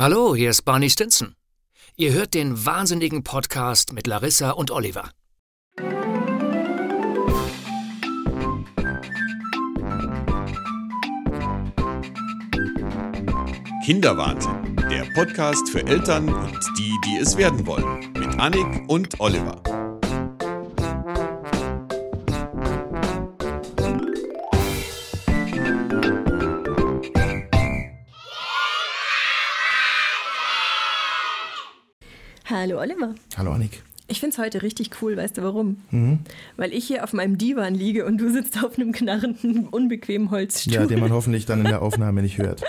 Hallo, hier ist Barney Stinson. Ihr hört den wahnsinnigen Podcast mit Larissa und Oliver. Kinderwahnsinn, der Podcast für Eltern und die, die es werden wollen, mit Annik und Oliver. Hallo Oliver. Hallo Annik. Ich finde es heute richtig cool, weißt du warum? Mhm. Weil ich hier auf meinem Divan liege und du sitzt auf einem knarrenden, unbequemen Holzstuhl. Ja, den man hoffentlich dann in der Aufnahme nicht hört.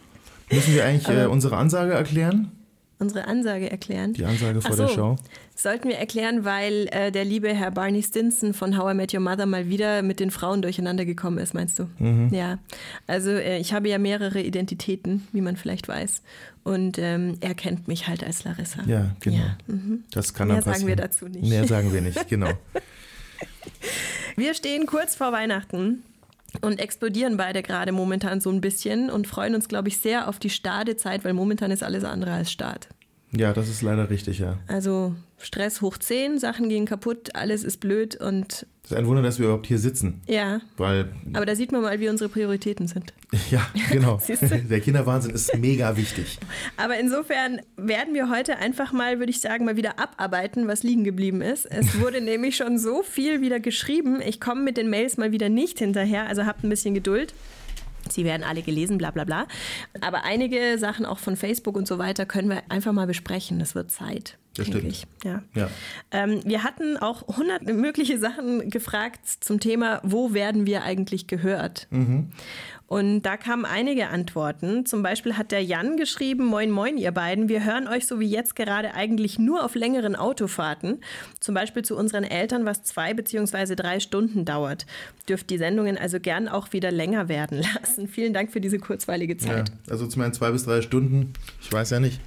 Müssen wir eigentlich äh, unsere Ansage erklären? Unsere Ansage erklären? Die Ansage vor so. der Show. Sollten wir erklären, weil äh, der liebe Herr Barney Stinson von How I Met Your Mother mal wieder mit den Frauen durcheinander gekommen ist, meinst du? Mhm. Ja. Also äh, ich habe ja mehrere Identitäten, wie man vielleicht weiß. Und ähm, er kennt mich halt als Larissa. Ja, genau. Ja, mhm. Das kann Mehr dann sagen wir dazu nicht. Mehr sagen wir nicht, genau. Wir stehen kurz vor Weihnachten und explodieren beide gerade momentan so ein bisschen und freuen uns, glaube ich, sehr auf die Stadezeit, weil momentan ist alles andere als Start. Ja, das ist leider richtig, ja. Also Stress hoch 10, Sachen gehen kaputt, alles ist blöd und Es ist ein Wunder, dass wir überhaupt hier sitzen. ja, Weil, aber da sieht man mal, wie unsere Prioritäten sind. ja, genau. Der Kinderwahnsinn ist mega wichtig. Aber insofern werden wir heute einfach mal, würde ich sagen, mal wieder abarbeiten, was liegen geblieben ist. Es wurde nämlich schon so viel wieder geschrieben. Ich komme mit den Mails mal wieder nicht hinterher, also habt ein bisschen Geduld. Sie werden alle gelesen, bla bla bla. Aber einige Sachen auch von Facebook und so weiter können wir einfach mal besprechen. Das wird Zeit. Das stimmt. Ich. Ja. Ja. Ähm, wir hatten auch hundert mögliche Sachen gefragt zum Thema, wo werden wir eigentlich gehört? Und da kamen einige Antworten. Zum Beispiel hat der Jan geschrieben, moin moin ihr beiden, wir hören euch so wie jetzt gerade eigentlich nur auf längeren Autofahrten. Zum Beispiel zu unseren Eltern, was zwei beziehungsweise drei Stunden dauert. Dürft die Sendungen also gern auch wieder länger werden lassen. Vielen Dank für diese kurzweilige ja. Zeit. Also zu meinen zwei bis drei Stunden, ich weiß ja nicht.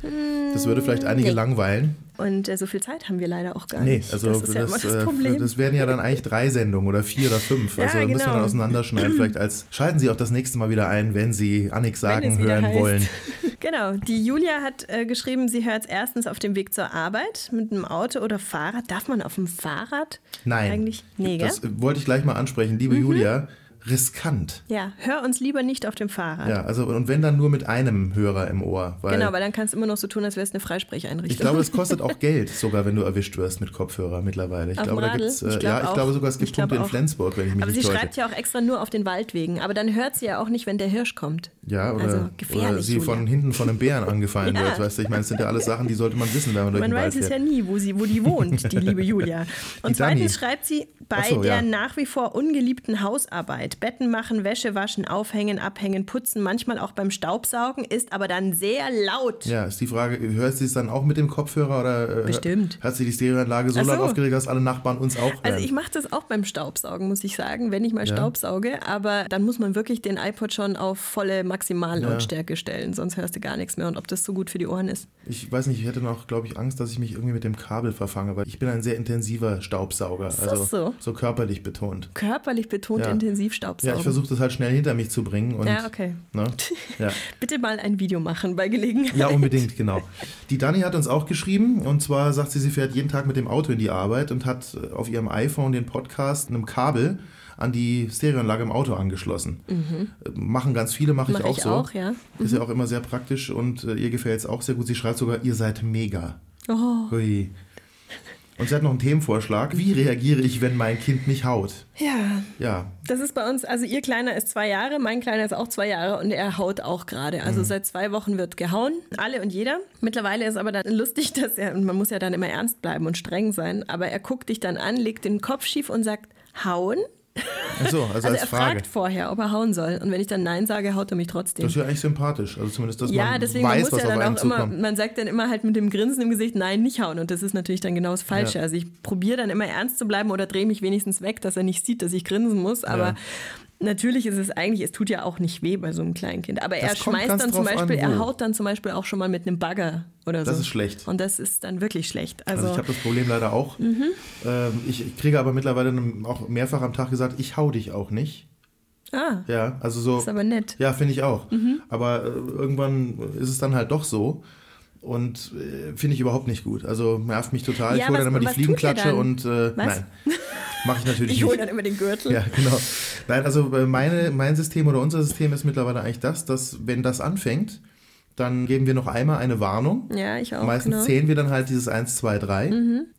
Das würde vielleicht einige nee. langweilen. Und äh, so viel Zeit haben wir leider auch gar Nee, nicht. also das ist ja immer das, das äh, Problem. das werden ja dann eigentlich drei Sendungen oder vier oder fünf. Ja, Also müssen wir genau. dann auseinanderschneiden. Vielleicht als schalten Sie auch das nächste Mal wieder ein, wenn Sie Annik sagen hören wollen. Genau, die Julia hat äh, geschrieben, sie hört es erstens auf dem Weg zur Arbeit mit einem Auto oder Fahrrad. Darf man auf dem Fahrrad? Nein. Eigentlich? Nee, gell? Das wollte ich gleich mal ansprechen. Liebe Julia, riskant. Ja, hör uns lieber nicht auf dem Fahrrad. Ja, also und wenn dann nur mit einem Hörer im Ohr. Weil Genau, weil dann kannst du immer noch so tun, als wäre es eine Freisprecheinrichtung. ich glaube, es kostet auch Geld, sogar wenn du erwischt wirst mit Kopfhörer mittlerweile. Ich Auf glaube, da Radl? gibt's, äh, Ich glaub ja, ich auch. glaube sogar, es gibt Punkte in. Flensburg, wenn ich mich Aber sie nicht täusche. schreibt ja auch extra nur auf den Waldwegen. Aber dann hört sie ja auch nicht, wenn der Hirsch kommt. Ja, oder, also oder sie von Julia. hinten von einem Bären angefallen Ja. wird, weißt du? Ich meine, das sind ja alles Sachen, die sollte man wissen, wenn man durch Man den Wald weiß es ja nie, wo, sie, wo die wohnt, die liebe Julia. Und zweitens schreibt sie, bei so, der ja. nach wie vor ungeliebten Hausarbeit, Betten machen, Wäsche waschen, aufhängen, abhängen, putzen, manchmal auch beim Staubsaugen, ist aber dann sehr laut. Ja, ist die Frage, hört sie es dann auch mit dem Kopfhörer oder äh, Bestimmt. hat sie die Stereoanlage so so. laut aufgeregt, dass alle Nachbarn uns auch Also hören? ich mache das auch beim Staubsaugen, muss ich sagen, wenn ich mal staubsauge. Aber dann muss man wirklich den iPod schon auf volle Maximallautstärke stellen, sonst hörst du gar nichts mehr. Und ob das so gut für die Ohren ist. Ich weiß nicht, ich hätte noch, glaube ich, Angst, dass ich mich irgendwie mit dem Kabel verfange, weil ich bin ein sehr intensiver Staubsauger, das also so? körperlich betont. Körperlich betont Ja. intensiv Ja, Staubsaugen. ich versuche das halt schnell hinter mich zu bringen und Ja, okay. ne? ja. Bitte mal ein Video machen bei Gelegenheit. ja, unbedingt, genau. Die Dani hat uns auch geschrieben und zwar sagt sie, sie fährt jeden Tag mit dem Auto in die Arbeit und hat äh, auf ihrem iPhone den Podcast einem Kabel an die Stereoanlage im Auto angeschlossen. Äh, Machen ganz viele, mache ich Mache auch ich so. auch, ja. Ist ja auch immer sehr praktisch und äh, ihr gefällt es auch sehr gut. Sie schreibt sogar, ihr seid mega. Oh. Hui. Und sie hat noch einen Themenvorschlag. Wie reagiere ich, wenn mein Kind mich haut? Ja, Ja, das ist bei uns, also ihr Kleiner ist zwei Jahre, mein Kleiner ist auch zwei Jahre und er haut auch gerade. Mhm. Also seit zwei Wochen wird gehauen, alle und jeder. Mittlerweile ist aber dann lustig, dass er, und man muss ja dann immer ernst bleiben und streng sein, aber er guckt dich dann an, legt den Kopf schief und sagt, hauen? Ach so, also, Also als er Frage. fragt vorher, ob er hauen soll. Und wenn ich dann Nein sage, haut er mich trotzdem. Das ist ja eigentlich sympathisch. Also zumindest, dass Ja, man deswegen man weiß, muss was ja dann auch immer, man sagt dann immer halt mit dem Grinsen im Gesicht, nein, nicht hauen. Und das ist natürlich dann genau das Falsche. Ja. Also ich probiere dann immer ernst zu bleiben oder drehe mich wenigstens weg, dass er nicht sieht, dass ich grinsen muss. Aber Ja. Natürlich ist es eigentlich, es tut ja auch nicht weh bei so einem kleinen Kind. Aber er Das kommt schmeißt dann zum drauf an, Beispiel, er haut dann zum Beispiel auch schon mal mit einem Bagger oder so. Das ist schlecht. Und das ist dann wirklich schlecht. Also, Also ich habe das Problem leider auch. Mhm. Ähm, ich kriege aber mittlerweile auch mehrfach am Tag gesagt, ich hau dich auch nicht. Ah. Ja, also so. Ist aber nett. Ja, finde ich auch. Aber äh, irgendwann ist es dann halt doch so. Und äh, finde ich überhaupt nicht gut. Also nervt mich total. Ja, ich hole dann immer die Fliegenklatsche und äh, nein. Mache ich natürlich Ich hole dann immer den Gürtel. Ja, genau. Nein, also äh, meine, mein System oder unser System ist mittlerweile eigentlich das, dass wenn das anfängt, dann geben wir noch einmal eine Warnung. Ja, ich auch. Meistens genau. zählen wir dann halt dieses 1, 2, 3.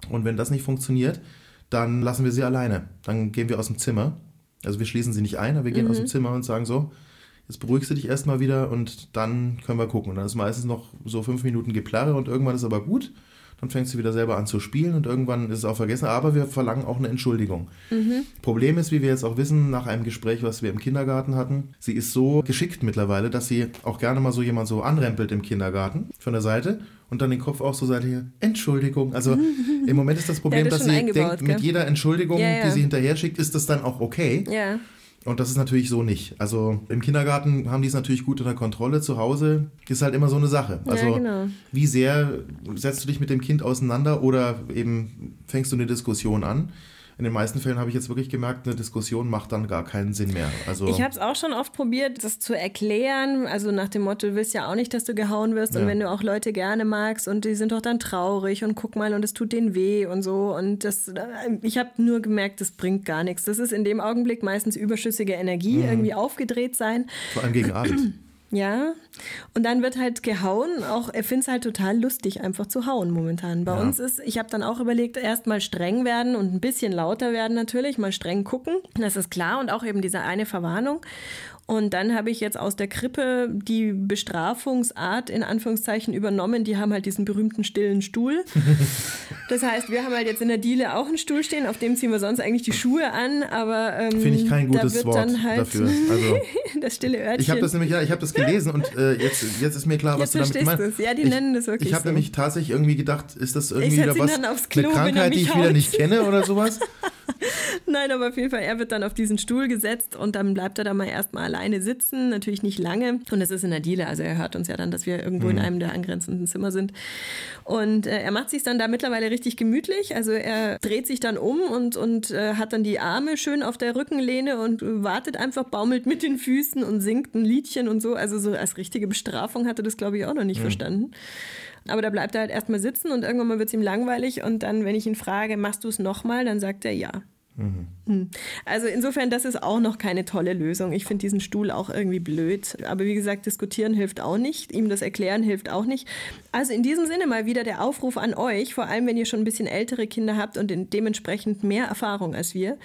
Und wenn das nicht funktioniert, dann lassen wir sie alleine. Dann gehen wir aus dem Zimmer. Also wir schließen sie nicht ein, aber wir gehen aus dem Zimmer und sagen so, jetzt beruhigst du dich erstmal wieder und dann können wir gucken. Und dann ist meistens noch so fünf Minuten Geplärre und irgendwann ist aber gut. Dann fängst du wieder selber an zu spielen und irgendwann ist es auch vergessen. Aber wir verlangen auch eine Entschuldigung. Problem ist, wie wir jetzt auch wissen, nach einem Gespräch, was wir im Kindergarten hatten, sie ist so geschickt mittlerweile, dass sie auch gerne mal so jemand so anrempelt im Kindergarten von der Seite und dann den Kopf auch so seitlich, Entschuldigung. Also im Moment ist das Problem, das dass sie denkt, mit gell? jeder Entschuldigung, Ja, ja. die sie hinterher schickt, ist das dann auch okay. Ja. Und das ist natürlich so nicht. Also im Kindergarten haben die es natürlich gut unter Kontrolle. Zu Hause ist halt immer so eine Sache. Also genau. wie sehr setzt du dich mit dem Kind auseinander oder eben fängst du eine Diskussion an? In den meisten Fällen habe ich jetzt wirklich gemerkt, eine Diskussion macht dann gar keinen Sinn mehr. Also Ich habe es auch schon oft probiert, das zu erklären. Also nach dem Motto, du willst ja auch nicht, dass du gehauen wirst. Und Ja. wenn du auch Leute gerne magst und die sind doch dann traurig und guck mal und es tut denen weh und so. Und das, ich habe nur gemerkt, das bringt gar nichts. Das ist in dem Augenblick meistens überschüssige Energie, Mhm. irgendwie aufgedreht sein. vor allem gegen Abend. Ja, und dann wird halt gehauen. Auch er findet es halt total lustig, einfach zu hauen momentan. Bei Ja. uns ist, ich habe dann auch überlegt, erst mal streng werden und ein bisschen lauter werden natürlich, mal streng gucken. Das ist klar und auch eben diese eine Verwarnung. Und dann habe ich jetzt aus der Krippe die Bestrafungsart in Anführungszeichen übernommen. Die haben halt diesen berühmten stillen Stuhl. Das heißt, wir haben halt jetzt in der Diele auch einen Stuhl stehen, auf dem ziehen wir sonst eigentlich die Schuhe an, aber ähm, Finde ich kein da gutes wird Wort halt dafür. Also das stille Örtchen. ich habe das nämlich, ja, ich habe das gelesen und äh, jetzt, jetzt ist mir klar, was Jetzt du damit meinst. du's. Ja, die ich, nennen das wirklich Ich habe so. nämlich tatsächlich irgendwie gedacht, ist das irgendwie wieder was, Klo, eine er Krankheit, die ich wieder haut. nicht kenne oder sowas? Nein, aber auf jeden Fall, er wird dann auf diesen Stuhl gesetzt und dann bleibt er da mal erstmal alleine sitzen, natürlich nicht lange. Und es ist in der Diele, also er hört uns ja dann, dass wir irgendwo Mhm. in einem der angrenzenden Zimmer sind. Und äh, er macht sich dann da mittlerweile richtig gemütlich. Also er dreht sich dann um und, und äh, hat dann die Arme schön auf der Rückenlehne und wartet einfach, baumelt mit den Füßen und singt ein Liedchen und so. Also so als richtige Bestrafung hatte das, glaube ich, auch noch nicht verstanden. Aber da bleibt er halt erstmal sitzen und irgendwann mal wird es ihm langweilig und dann, wenn ich ihn frage, machst du es nochmal, dann sagt er ja. Hm. Also insofern, das ist auch noch keine tolle Lösung. Ich finde diesen Stuhl auch irgendwie blöd. Aber wie gesagt, diskutieren hilft auch nicht, ihm das erklären hilft auch nicht. Also in diesem Sinne mal wieder der Aufruf an euch, vor allem wenn ihr schon ein bisschen ältere Kinder habt und dementsprechend mehr Erfahrung als wir.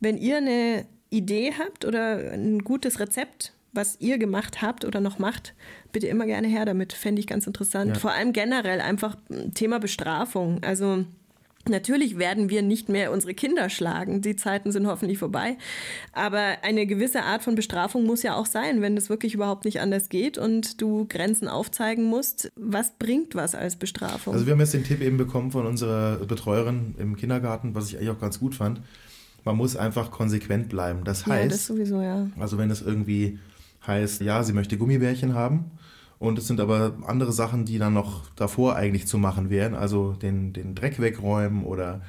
Wenn ihr eine Idee habt oder ein gutes Rezept, was ihr gemacht habt oder noch macht, bitte immer gerne her damit. Fände ich ganz interessant. Ja. Vor allem generell einfach mm, Thema Bestrafung. Also Natürlich werden wir nicht mehr unsere Kinder schlagen. Die Zeiten sind hoffentlich vorbei. Aber eine gewisse Art von Bestrafung muss ja auch sein, wenn es wirklich überhaupt nicht anders geht und du Grenzen aufzeigen musst. Was bringt was als Bestrafung? Also wir haben jetzt den Tipp eben bekommen von unserer Betreuerin im Kindergarten, was ich eigentlich auch ganz gut fand. Man muss einfach konsequent bleiben. Das ja, heißt, das sowieso, ja. Also wenn es irgendwie heißt, ja, sie möchte Gummibärchen haben und es sind aber andere Sachen, die dann noch davor eigentlich zu machen wären, also den, den Dreck wegräumen oder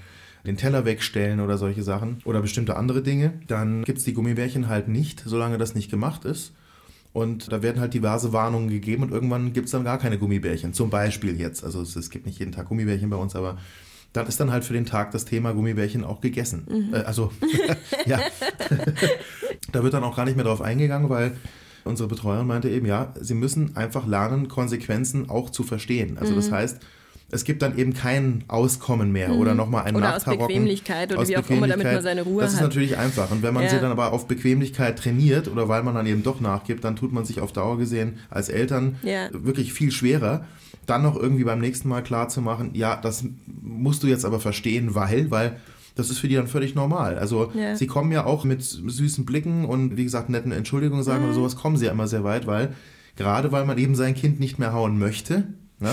den Teller wegstellen oder solche Sachen oder bestimmte andere Dinge, dann gibt es die Gummibärchen halt nicht, solange das nicht gemacht ist. Und da werden halt diverse Warnungen gegeben und irgendwann gibt es dann gar keine Gummibärchen. Zum Beispiel jetzt. Also es, es gibt nicht jeden Tag Gummibärchen bei uns, aber dann ist dann halt für den Tag das Thema Gummibärchen auch gegessen. Äh, also, ja. da wird dann auch gar nicht mehr drauf eingegangen, weil unsere Betreuerin meinte eben, ja, sie müssen einfach lernen, Konsequenzen auch zu verstehen. Also Mhm. das heißt, es gibt dann eben kein Auskommen mehr oder nochmal ein Mhm. Oder aus Nachtarocken. Bequemlichkeit oder wie auch immer, damit man seine Ruhe Das ist hat. natürlich einfach. Und wenn man Ja. sie dann aber auf Bequemlichkeit trainiert oder weil man dann eben doch nachgibt, dann tut man sich auf Dauer gesehen als Eltern Ja. wirklich viel schwerer, dann noch irgendwie beim nächsten Mal klar zu machen, ja, das musst du jetzt aber verstehen, weil, weil das ist für die dann völlig normal. Also Ja. sie kommen ja auch mit süßen Blicken und wie gesagt netten Entschuldigungen sagen Mhm. oder sowas, kommen sie ja immer sehr weit, weil gerade weil man eben sein Kind nicht mehr hauen möchte, ne?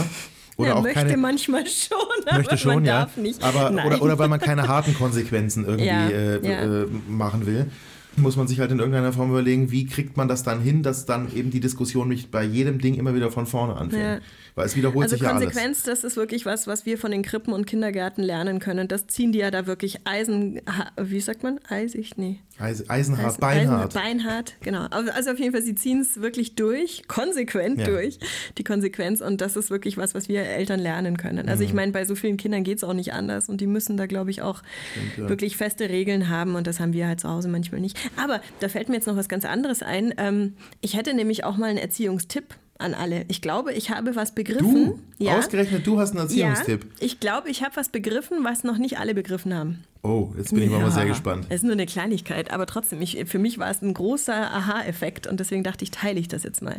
oder ja, auch möchte keine manchmal schon, aber möchte schon, man ja. darf nicht. Aber Nein. oder, oder weil man keine harten Konsequenzen irgendwie Ja, äh. Äh, machen will. Muss man sich halt in irgendeiner Form überlegen, wie kriegt man das dann hin, dass dann eben die Diskussion nicht bei jedem Ding immer wieder von vorne anfängt. Ja. Weil es wiederholt also sich ja alles. Konsequenz, das ist wirklich was, was wir von den Krippen und Kindergärten lernen können. Das ziehen die ja da wirklich Eisen, wie sagt man? Eisig? Nee. Eis, Eisenhart, Eisen, Beinhart. Beinhart, genau. Also auf jeden Fall, sie ziehen es wirklich durch, konsequent ja. durch, die Konsequenz. Und das ist wirklich was, was wir Eltern lernen können. Also mhm. ich meine, bei so vielen Kindern geht es auch nicht anders. Und die müssen da, glaube ich, auch Stimmt, wirklich feste Regeln haben. Und das haben wir halt zu Hause manchmal nicht. Aber da fällt mir jetzt noch was ganz anderes ein. Ähm, ich hätte nämlich auch mal einen Erziehungstipp an alle. Ich glaube, ich habe was begriffen. Du? Ja. Ausgerechnet du hast einen Erziehungstipp. Ja, ich glaube, ich habe was begriffen, was noch nicht alle begriffen haben. Oh, jetzt bin ich ja. mal sehr gespannt. Es ist nur eine Kleinigkeit, aber trotzdem, ich, für mich war es ein großer Aha-Effekt und deswegen dachte ich, teile ich das jetzt mal.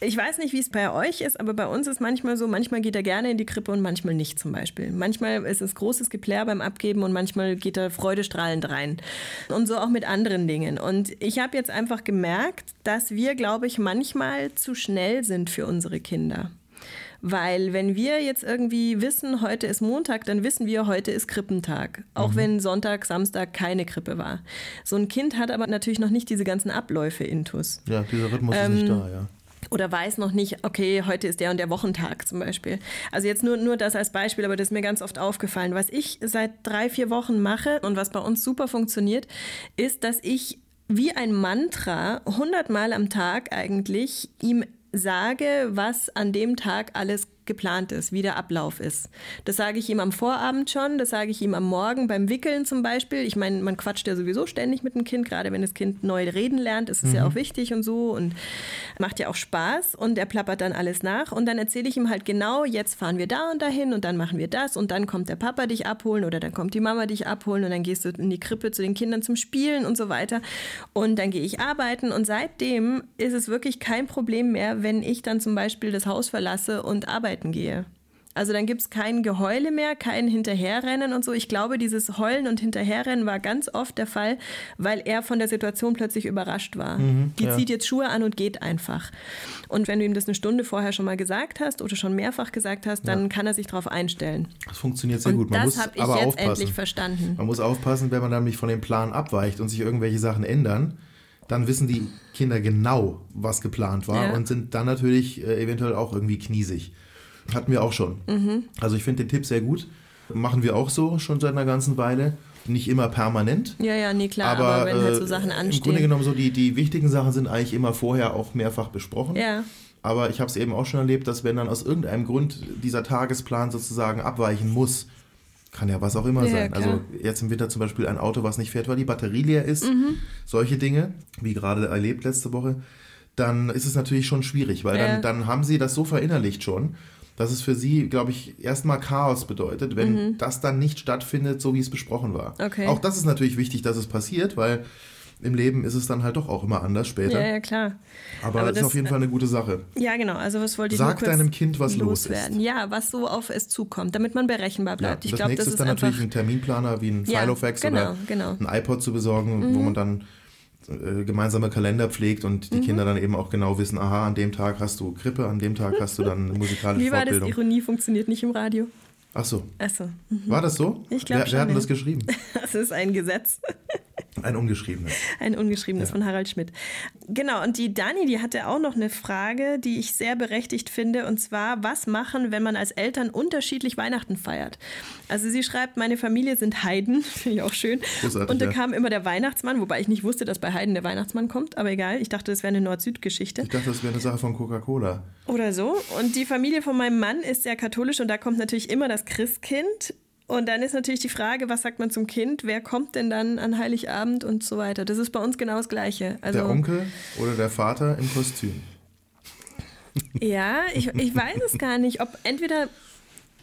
Ich weiß nicht, wie es bei euch ist, aber bei uns ist manchmal so, manchmal geht er gerne in die Krippe und manchmal nicht zum Beispiel. Manchmal ist es großes Geplär beim Abgeben und manchmal geht er freudestrahlend rein. Und so auch mit anderen Dingen. Und ich habe jetzt einfach gemerkt, dass wir, glaube ich, manchmal zu schnell sind für unsere Kinder. Weil wenn wir jetzt irgendwie wissen, heute ist Montag, dann wissen wir, heute ist Krippentag. Auch mhm. wenn Sonntag, Samstag keine Krippe war. So ein Kind hat aber natürlich noch nicht diese ganzen Abläufe intus. Ja, dieser Rhythmus ähm, ist nicht ähm, da, ja oder weiß noch nicht, okay, heute ist der und der Wochentag zum Beispiel. Also jetzt nur, nur das als Beispiel, aber das ist mir ganz oft aufgefallen. Was ich seit drei, vier Wochen mache und was bei uns super funktioniert, ist, dass ich wie ein Mantra hundertmal am Tag eigentlich ihm sage, was an dem Tag alles geplant ist, wie der Ablauf ist. Das sage ich ihm am Vorabend schon, das sage ich ihm am Morgen beim Wickeln zum Beispiel. Ich meine, man quatscht ja sowieso ständig mit dem Kind, gerade wenn das Kind neu reden lernt, ist es mhm. ja auch wichtig und so und macht ja auch Spaß und er plappert dann alles nach und dann erzähle ich ihm halt genau, jetzt fahren wir da und dahin und dann machen wir das und dann kommt der Papa dich abholen oder dann kommt die Mama dich abholen und dann gehst du in die Krippe zu den Kindern zum Spielen und so weiter und dann gehe ich arbeiten und seitdem ist es wirklich kein Problem mehr, wenn ich dann zum Beispiel das Haus verlasse und arbeite arbeiten gehe. Also dann gibt es kein Geheule mehr, kein Hinterherrennen und so. Ich glaube, dieses Heulen und Hinterherrennen war ganz oft der Fall, weil er von der Situation plötzlich überrascht war. Mhm, Die ja. zieht jetzt Schuhe an und geht einfach. Und wenn du ihm das eine Stunde vorher schon mal gesagt hast oder schon mehrfach gesagt hast, dann ja. kann er sich darauf einstellen. Das funktioniert sehr und gut. Man das habe ich aber jetzt aufpassen. endlich verstanden. Man muss aufpassen, wenn man dann nicht von dem Plan abweicht und sich irgendwelche Sachen ändern dann wissen die Kinder genau, was geplant war ja. und sind dann natürlich äh, eventuell auch irgendwie kniesig. Hatten wir auch schon. Mhm. Also ich finde den Tipp sehr gut. Machen wir auch so schon seit einer ganzen Weile. Nicht immer permanent. Ja, ja, nee, klar, aber, aber wenn halt so äh, Sachen anstehen. Im Grunde genommen so die, die wichtigen Sachen sind eigentlich immer vorher auch mehrfach besprochen. Ja. Aber ich habe es eben auch schon erlebt, dass wenn dann aus irgendeinem Grund dieser Tagesplan sozusagen abweichen muss, kann ja was auch immer ja, sein. Klar. Also jetzt im Winter zum Beispiel ein Auto, was nicht fährt, weil die Batterie leer ist. Mhm. Solche Dinge, wie gerade erlebt letzte Woche. Dann ist es natürlich schon schwierig, weil ja. dann, dann haben sie das so verinnerlicht schon dass es für sie, glaube ich, erstmal Chaos bedeutet, wenn mhm. das dann nicht stattfindet, so wie es besprochen war. Okay. Auch das ist natürlich wichtig, dass es passiert, weil im Leben ist es dann halt doch auch immer anders später. Ja, ja, klar. Aber, Aber das ist auf jeden Fall eine gute Sache. Ja, genau. Also was wollte ich Sag deinem Kind, was loswerden. los ist. Ja, was so auf es zukommt, damit man berechenbar bleibt. Ja, ich das glaub, nächste das ist dann natürlich ein Terminplaner wie ein ja, Filofax genau, oder genau. ein iPod zu besorgen, mhm. wo man dann äh, gemeinsame Kalender pflegt und die mhm. Kinder dann eben auch genau wissen, aha, an dem Tag hast du Krippe, an dem Tag hast du dann musikalische Wie war das? Ironie funktioniert nicht im Radio. Ach so. Ach so. Mhm. War das so? Ich glaube Wer, wer hat denn das geschrieben? Das ist ein Gesetz. Ein ungeschriebenes. Ein ungeschriebenes ja. von Harald Schmidt. Genau, und die Dani, die hatte auch noch eine Frage, die ich sehr berechtigt finde, und zwar, was machen, wenn man als Eltern unterschiedlich Weihnachten feiert? Also sie schreibt, meine Familie sind Heiden, finde ich auch schön. Großartig, und da ja. kam immer der Weihnachtsmann, wobei ich nicht wusste, dass bei Heiden der Weihnachtsmann kommt, aber egal, ich dachte, das wäre eine Nord-Süd-Geschichte. Ich dachte, das wäre eine Sache von Coca-Cola. Oder so. Und die Familie von meinem Mann ist sehr katholisch und da kommt natürlich immer das Christkind. Und dann ist natürlich die Frage, was sagt man zum Kind? Wer kommt denn dann an Heiligabend und so weiter? Das ist bei uns genau das Gleiche. Also, der Onkel oder der Vater im Kostüm? Ja, ich, ich weiß es gar nicht, ob entweder,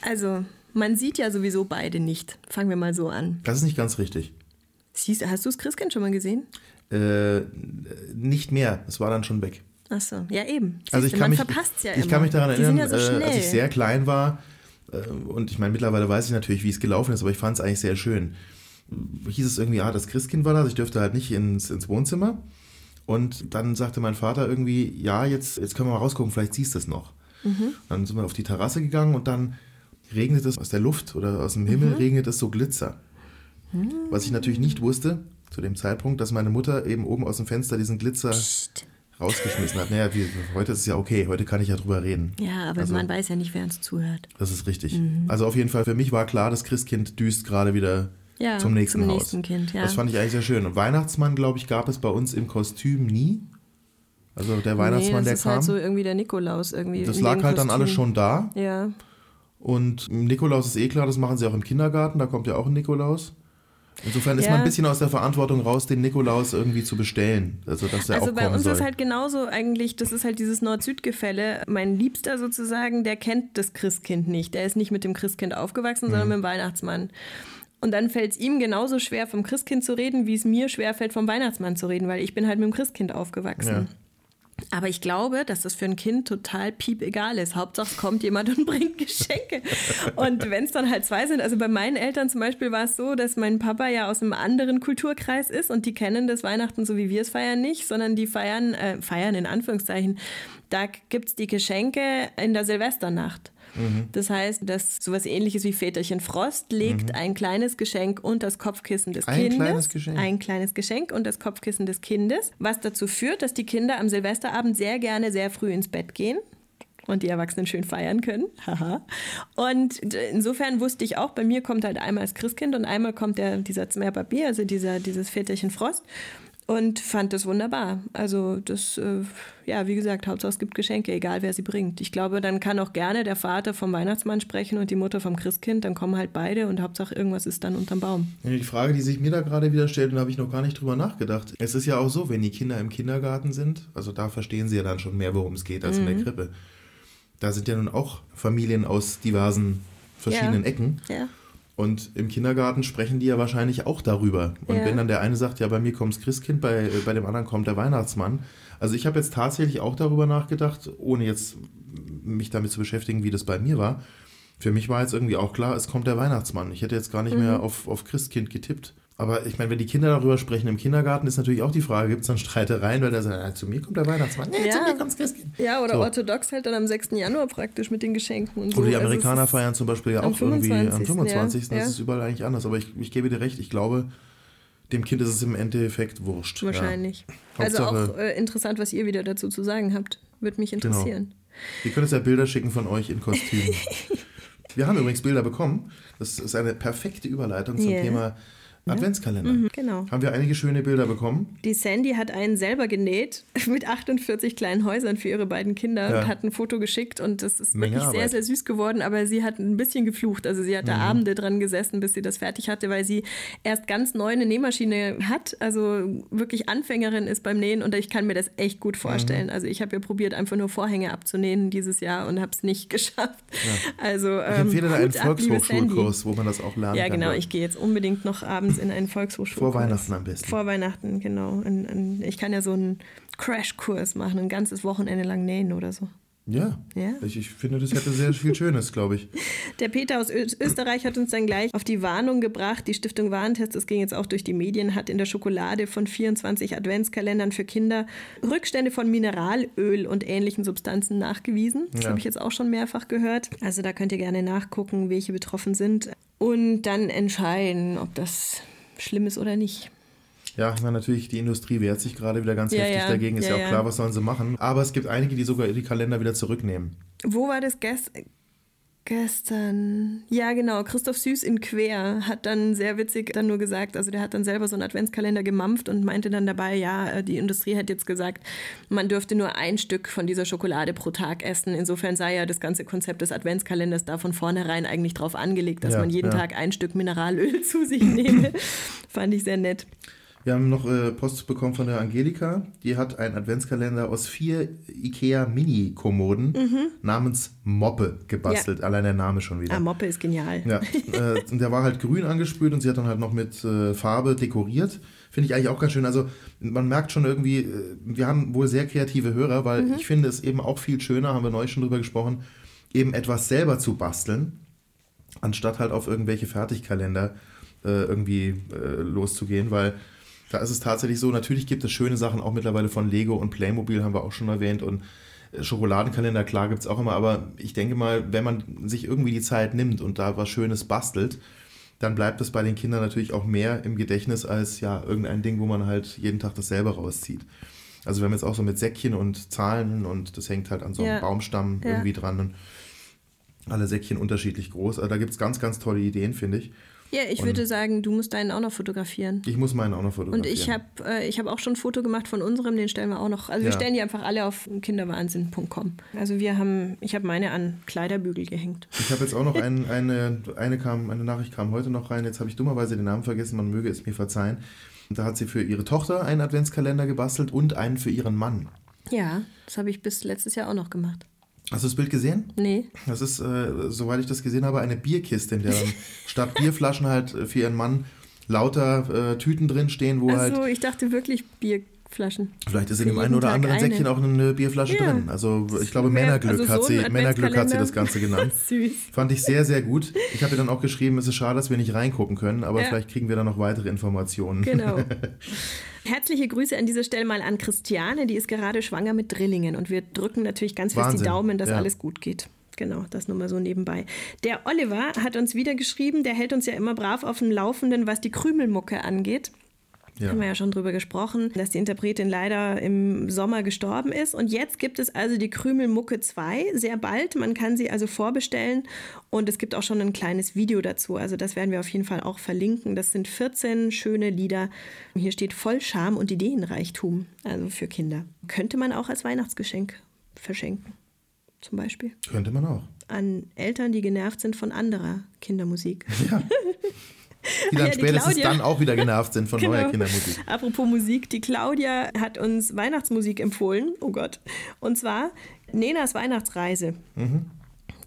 also man sieht ja sowieso beide nicht. Fangen wir mal so an. Das ist nicht ganz richtig. Siehst, hast du das Christkind schon mal gesehen? Äh, nicht mehr. Es war dann schon weg. Ach so, ja eben. Siehst also ich kann, mich, ja ich kann mich daran erinnern, ja so äh, als ich sehr klein war, und ich meine, mittlerweile weiß ich natürlich, wie es gelaufen ist, aber ich fand es eigentlich sehr schön. Hieß es irgendwie, ah, das Christkind war da, ich dürfte halt nicht ins, ins Wohnzimmer. Und dann sagte mein Vater irgendwie, ja, jetzt, jetzt können wir mal rausgucken, vielleicht siehst du es noch. Mhm. Dann sind wir auf die Terrasse gegangen und dann regnet es aus der Luft oder aus dem Himmel, mhm. regnet es so Glitzer. Mhm. Was ich natürlich nicht wusste, zu dem Zeitpunkt, dass meine Mutter eben oben aus dem Fenster diesen Glitzer Psst. Rausgeschmissen hat. Naja, wie, heute ist es ja okay, heute kann ich ja drüber reden. Ja, aber Also- man weiß ja nicht, wer uns zuhört. Das ist richtig. Also auf jeden Fall, für mich war klar, das Christkind düst gerade wieder Ja, zum nächsten zum Haus. nächsten Kind, ja. Das fand ich eigentlich sehr schön. Und Weihnachtsmann, glaube ich, gab es bei uns im Kostüm nie. Also der Weihnachtsmann, nee, der das ist kam. halt so irgendwie der Nikolaus irgendwie. das lag halt dann alles schon da. Ja. Und Nikolaus ist eh klar, das machen sie auch im Kindergarten, da kommt ja auch ein Nikolaus. Insofern ist Ja. man ein bisschen aus der Verantwortung raus, den Nikolaus irgendwie zu bestellen. Also, dass der Also auch bei kommen uns soll. ist halt genauso eigentlich, das ist halt dieses Nord-Süd-Gefälle. Mein Liebster sozusagen, der kennt das Christkind nicht. Der ist nicht mit dem Christkind aufgewachsen, Mhm. sondern mit dem Weihnachtsmann. Und dann fällt es ihm genauso schwer, vom Christkind zu reden, wie es mir schwer fällt, vom Weihnachtsmann zu reden, weil ich bin halt mit dem Christkind aufgewachsen. Ja. Aber ich glaube, dass das für ein Kind total piep egal ist. Hauptsache es kommt jemand und bringt Geschenke. Und wenn es dann halt zwei sind, also bei meinen Eltern zum Beispiel war es so, dass mein Papa ja aus einem anderen Kulturkreis ist und die kennen das Weihnachten so wie wir es feiern nicht, sondern die feiern, äh, feiern in Anführungszeichen, da gibt es die Geschenke in der Silvesternacht. Das heißt, dass sowas ähnliches wie Väterchen Frost legt ein kleines Geschenk unter das Kopfkissen des Ein Kindes. kleines Geschenk? Ein kleines Geschenk und das Kopfkissen des Kindes, was dazu führt, dass die Kinder am Silvesterabend sehr gerne sehr früh ins Bett gehen und die Erwachsenen schön feiern können. Haha. und insofern wusste ich auch, bei mir kommt halt einmal das Christkind und einmal kommt der, dieser Zmerpapier, also dieser, dieses Väterchen Frost. Und fand das wunderbar. Also das, äh, ja, wie gesagt, Hauptsache es gibt Geschenke, egal wer sie bringt. Ich glaube, dann kann auch gerne der Vater vom Weihnachtsmann sprechen und die Mutter vom Christkind. Dann kommen halt beide und Hauptsache irgendwas ist dann unterm Baum. Die Frage, die sich mir da gerade wieder stellt, und da habe ich noch gar nicht drüber nachgedacht. Es ist ja auch so, wenn die Kinder im Kindergarten sind, also da verstehen sie ja dann schon mehr, worum es geht, als in Mhm. der Krippe. Da sind ja nun auch Familien aus diversen verschiedenen Ja. Ecken. Ja. Und im Kindergarten sprechen die ja wahrscheinlich auch darüber. Und Ja. wenn dann der eine sagt, ja, bei mir kommt das Christkind, bei, äh, bei dem anderen kommt der Weihnachtsmann. Also ich habe jetzt tatsächlich auch darüber nachgedacht, ohne jetzt mich damit zu beschäftigen, wie das bei mir war. Für mich war jetzt irgendwie auch klar, es kommt der Weihnachtsmann. Ich hätte jetzt gar nicht Mhm. mehr auf, auf Christkind getippt. Aber ich meine, wenn die Kinder darüber sprechen im Kindergarten, ist natürlich auch die Frage, gibt es dann Streitereien, weil der sagt, ja, zu mir kommt der Weihnachtsmann. Nee, Ja. zu mir kommt das Christkind. Ja, oder So. orthodox halt dann am 6. Januar praktisch mit den Geschenken und so. Oder die Also Amerikaner ist- feiern zum Beispiel ja auch irgendwie am 25., 25. ja. Das ist überall eigentlich anders. Aber ich, ich gebe dir recht, ich glaube, dem Kind ist es im Endeffekt wurscht. Wahrscheinlich. Also Hauptsache- auch äh, interessant, was ihr wieder dazu zu sagen habt. Würde mich Genau. interessieren. Ja. Ihr könnt uns ja Bilder schicken von euch in Kostümen. Wir haben übrigens Bilder bekommen. Das ist eine perfekte Überleitung zum Ja. Thema Adventskalender. Mhm, genau. Haben wir einige schöne Bilder bekommen. Die Sandy hat einen selber genäht mit 48 kleinen Häusern für ihre beiden Kinder Ja. und hat ein Foto geschickt und das ist Menge wirklich sehr, Arbeit. sehr süß geworden, aber sie hat ein bisschen geflucht. Also sie hat Mhm. da Abende dran gesessen, bis sie das fertig hatte, weil sie erst ganz neu eine Nähmaschine hat, also wirklich Anfängerin ist beim Nähen und ich kann mir das echt gut vorstellen. Also ich habe ja probiert, einfach nur Vorhänge abzunähen dieses Jahr und habe es nicht geschafft. Also Ich ähm, empfehle da einen liebe Sandy. Volkshochschulkurs, wo man das auch lernen Ja, kann. genau. Ich gehe jetzt unbedingt noch abends in einen Volkshochschulkurs. Vor Weihnachten am besten. Vor Weihnachten, genau. Ein, ein, ich kann ja so einen Crashkurs machen, ein ganzes Wochenende lang nähen oder so. Ja, Ja. Ich, ich finde, das hätte sehr viel Schönes, glaube ich. Der Peter aus Ö Österreich hat uns dann gleich auf die Warnung gebracht. Die Stiftung Warentest, das ging jetzt auch durch die Medien, hat in der Schokolade von 24 Adventskalendern für Kinder Rückstände von Mineralöl und ähnlichen Substanzen nachgewiesen. Das Ja. habe ich jetzt auch schon mehrfach gehört. Also da könnt ihr gerne nachgucken, welche betroffen sind und dann entscheiden, ob das schlimm ist oder nicht. Ja, ich meine, natürlich, die Industrie wehrt sich gerade wieder ganz Ja, heftig ja. dagegen. Ist ja, Ja, auch klar, was sollen sie machen. Aber es gibt einige, die sogar die Kalender wieder zurücknehmen. Wo war das gest gestern? Ja, genau. Christoph Süß in Quer hat dann sehr witzig dann nur gesagt, also der hat dann selber so einen Adventskalender gemampft und meinte dann dabei, ja, äh, die Industrie hat jetzt gesagt, man dürfte nur ein Stück von dieser Schokolade pro Tag essen. Insofern sei ja das ganze Konzept des Adventskalenders da von vornherein eigentlich drauf angelegt, dass Ja, man jeden ja. Tag ein Stück Mineralöl zu sich nehme. Fand ich sehr nett. Wir haben noch äh, Post bekommen von der Angelika. Die hat einen Adventskalender aus vier IKEA Mini-Kommoden namens Moppe gebastelt. Allein der Name schon wieder. Ah, Moppe ist genial. Ja, äh, und der war halt grün angesprüht und sie hat dann halt noch mit äh, Farbe dekoriert. Finde ich eigentlich auch ganz schön. Also man merkt schon irgendwie, äh, wir haben wohl sehr kreative Hörer, weil ich finde es eben auch viel schöner, haben wir neulich schon drüber gesprochen, eben etwas selber zu basteln, anstatt halt auf irgendwelche Fertigkalender äh, irgendwie äh, loszugehen, weil da ist es tatsächlich so, natürlich gibt es schöne Sachen auch mittlerweile von Lego und Playmobil, haben wir auch schon erwähnt und äh, Schokoladenkalender, klar gibt es auch immer, aber ich denke mal, wenn man sich irgendwie die Zeit nimmt und da was Schönes bastelt, dann bleibt es bei den Kindern natürlich auch mehr im Gedächtnis als ja irgendein Ding, wo man halt jeden Tag dasselbe rauszieht. Also wir haben jetzt auch so mit Säckchen und Zahlen und das hängt halt an so einem Ja. Baumstamm Ja. irgendwie dran und alle Säckchen unterschiedlich groß. Also da gibt es ganz, ganz tolle Ideen, finde ich. Ja, ich Und- würde sagen, du musst deinen auch noch fotografieren. Ich muss meinen auch noch Und fotografieren. ich habe äh, ich hab auch schon ein Foto gemacht von unserem, den stellen wir auch noch. Also wir Ja. stellen die einfach alle auf kinderwahnsinn.com. Also wir haben, ich habe meine an Kleiderbügel gehängt. Ich habe jetzt auch noch ein, eine, eine, kam, eine Nachricht kam heute noch rein. Jetzt habe ich dummerweise den Namen vergessen, man möge es mir verzeihen. Und da hat sie für ihre Tochter einen Adventskalender gebastelt und einen für ihren Mann. Ja, das habe ich bis letztes Jahr auch noch gemacht. Hast du das Bild gesehen? Nee. Das ist, äh, soweit ich das gesehen habe, eine Bierkiste, in der statt Bierflaschen halt äh, für ihren Mann lauter äh, Tüten drin stehen, wo halt. Achso, ich dachte wirklich Bierflaschen. Vielleicht ist in dem einen oder Tag anderen eine. Säckchen auch eine Bierflasche Ja. drin. Also ich glaube, Männerglück, also so hat, sie, Männerglück hat sie das Ganze genannt. Süß. Fand ich sehr, sehr gut. Ich habe ihr dann auch geschrieben, es ist schade, dass wir nicht reingucken können, aber Ja. vielleicht kriegen wir dann noch weitere Informationen. Genau. Herzliche Grüße an dieser Stelle mal an Christiane, die ist gerade schwanger mit Drillingen und wir drücken natürlich ganz fest die. Daumen, dass Ja. alles gut geht. Genau, das nur mal so nebenbei. Der Oliver hat uns wieder geschrieben, der hält uns ja immer brav auf dem Laufenden, was die Krümelmucke angeht. Ja. Haben wir ja schon drüber gesprochen, dass die Interpretin leider im Sommer gestorben ist. Und jetzt gibt es also die Krümelmucke 2 sehr bald. Man kann sie also vorbestellen und es gibt auch schon ein kleines Video dazu. Also das werden wir auf jeden Fall auch verlinken. Das sind 14 schöne Lieder. Hier steht voll Charme und Ideenreichtum, also für Kinder. Könnte man auch als Weihnachtsgeschenk verschenken, zum Beispiel. Könnte man auch. An Eltern, die genervt sind von anderer Kindermusik. Die dann ja, die spätestens Claudia. dann auch wieder genervt sind von Genau. neuer Kindermusik. Apropos Musik, die Claudia hat uns Weihnachtsmusik empfohlen. Oh Gott. Und zwar Nenas Weihnachtsreise.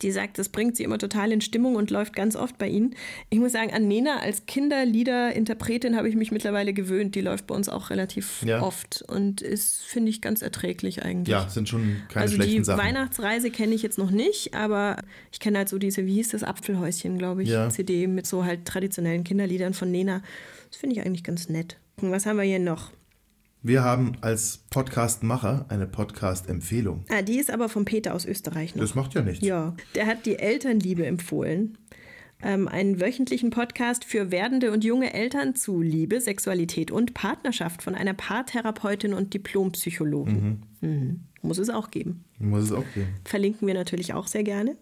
Die sagt, das bringt sie immer total in Stimmung und läuft ganz oft bei ihnen. Ich muss sagen, an Nena als Kinderlieder-Interpretin habe ich mich mittlerweile gewöhnt. Die läuft bei uns auch relativ Ja. oft und ist, finde ich, ganz erträglich eigentlich. Ja, sind schon keine also schlechten die Sachen. Weihnachtsreise kenne ich jetzt noch nicht, aber ich kenne halt so diese, wie hieß das, Apfelhäuschen, glaube ich, Ja. CD mit so halt traditionellen Kinderliedern von Nena. Das finde ich eigentlich ganz nett. Was haben wir hier noch? Wir haben als Podcast-Macher eine Podcast-Empfehlung. Ah, die ist aber von Peter aus Österreich noch. Das macht ja nichts. Ja, der hat die Elternliebe empfohlen. Ähm, einen wöchentlichen Podcast für werdende und junge Eltern zu Liebe, Sexualität und Partnerschaft von einer Paartherapeutin und Diplompsychologin. Mhm. Muss es auch geben. Muss es auch geben. Verlinken wir natürlich auch sehr gerne.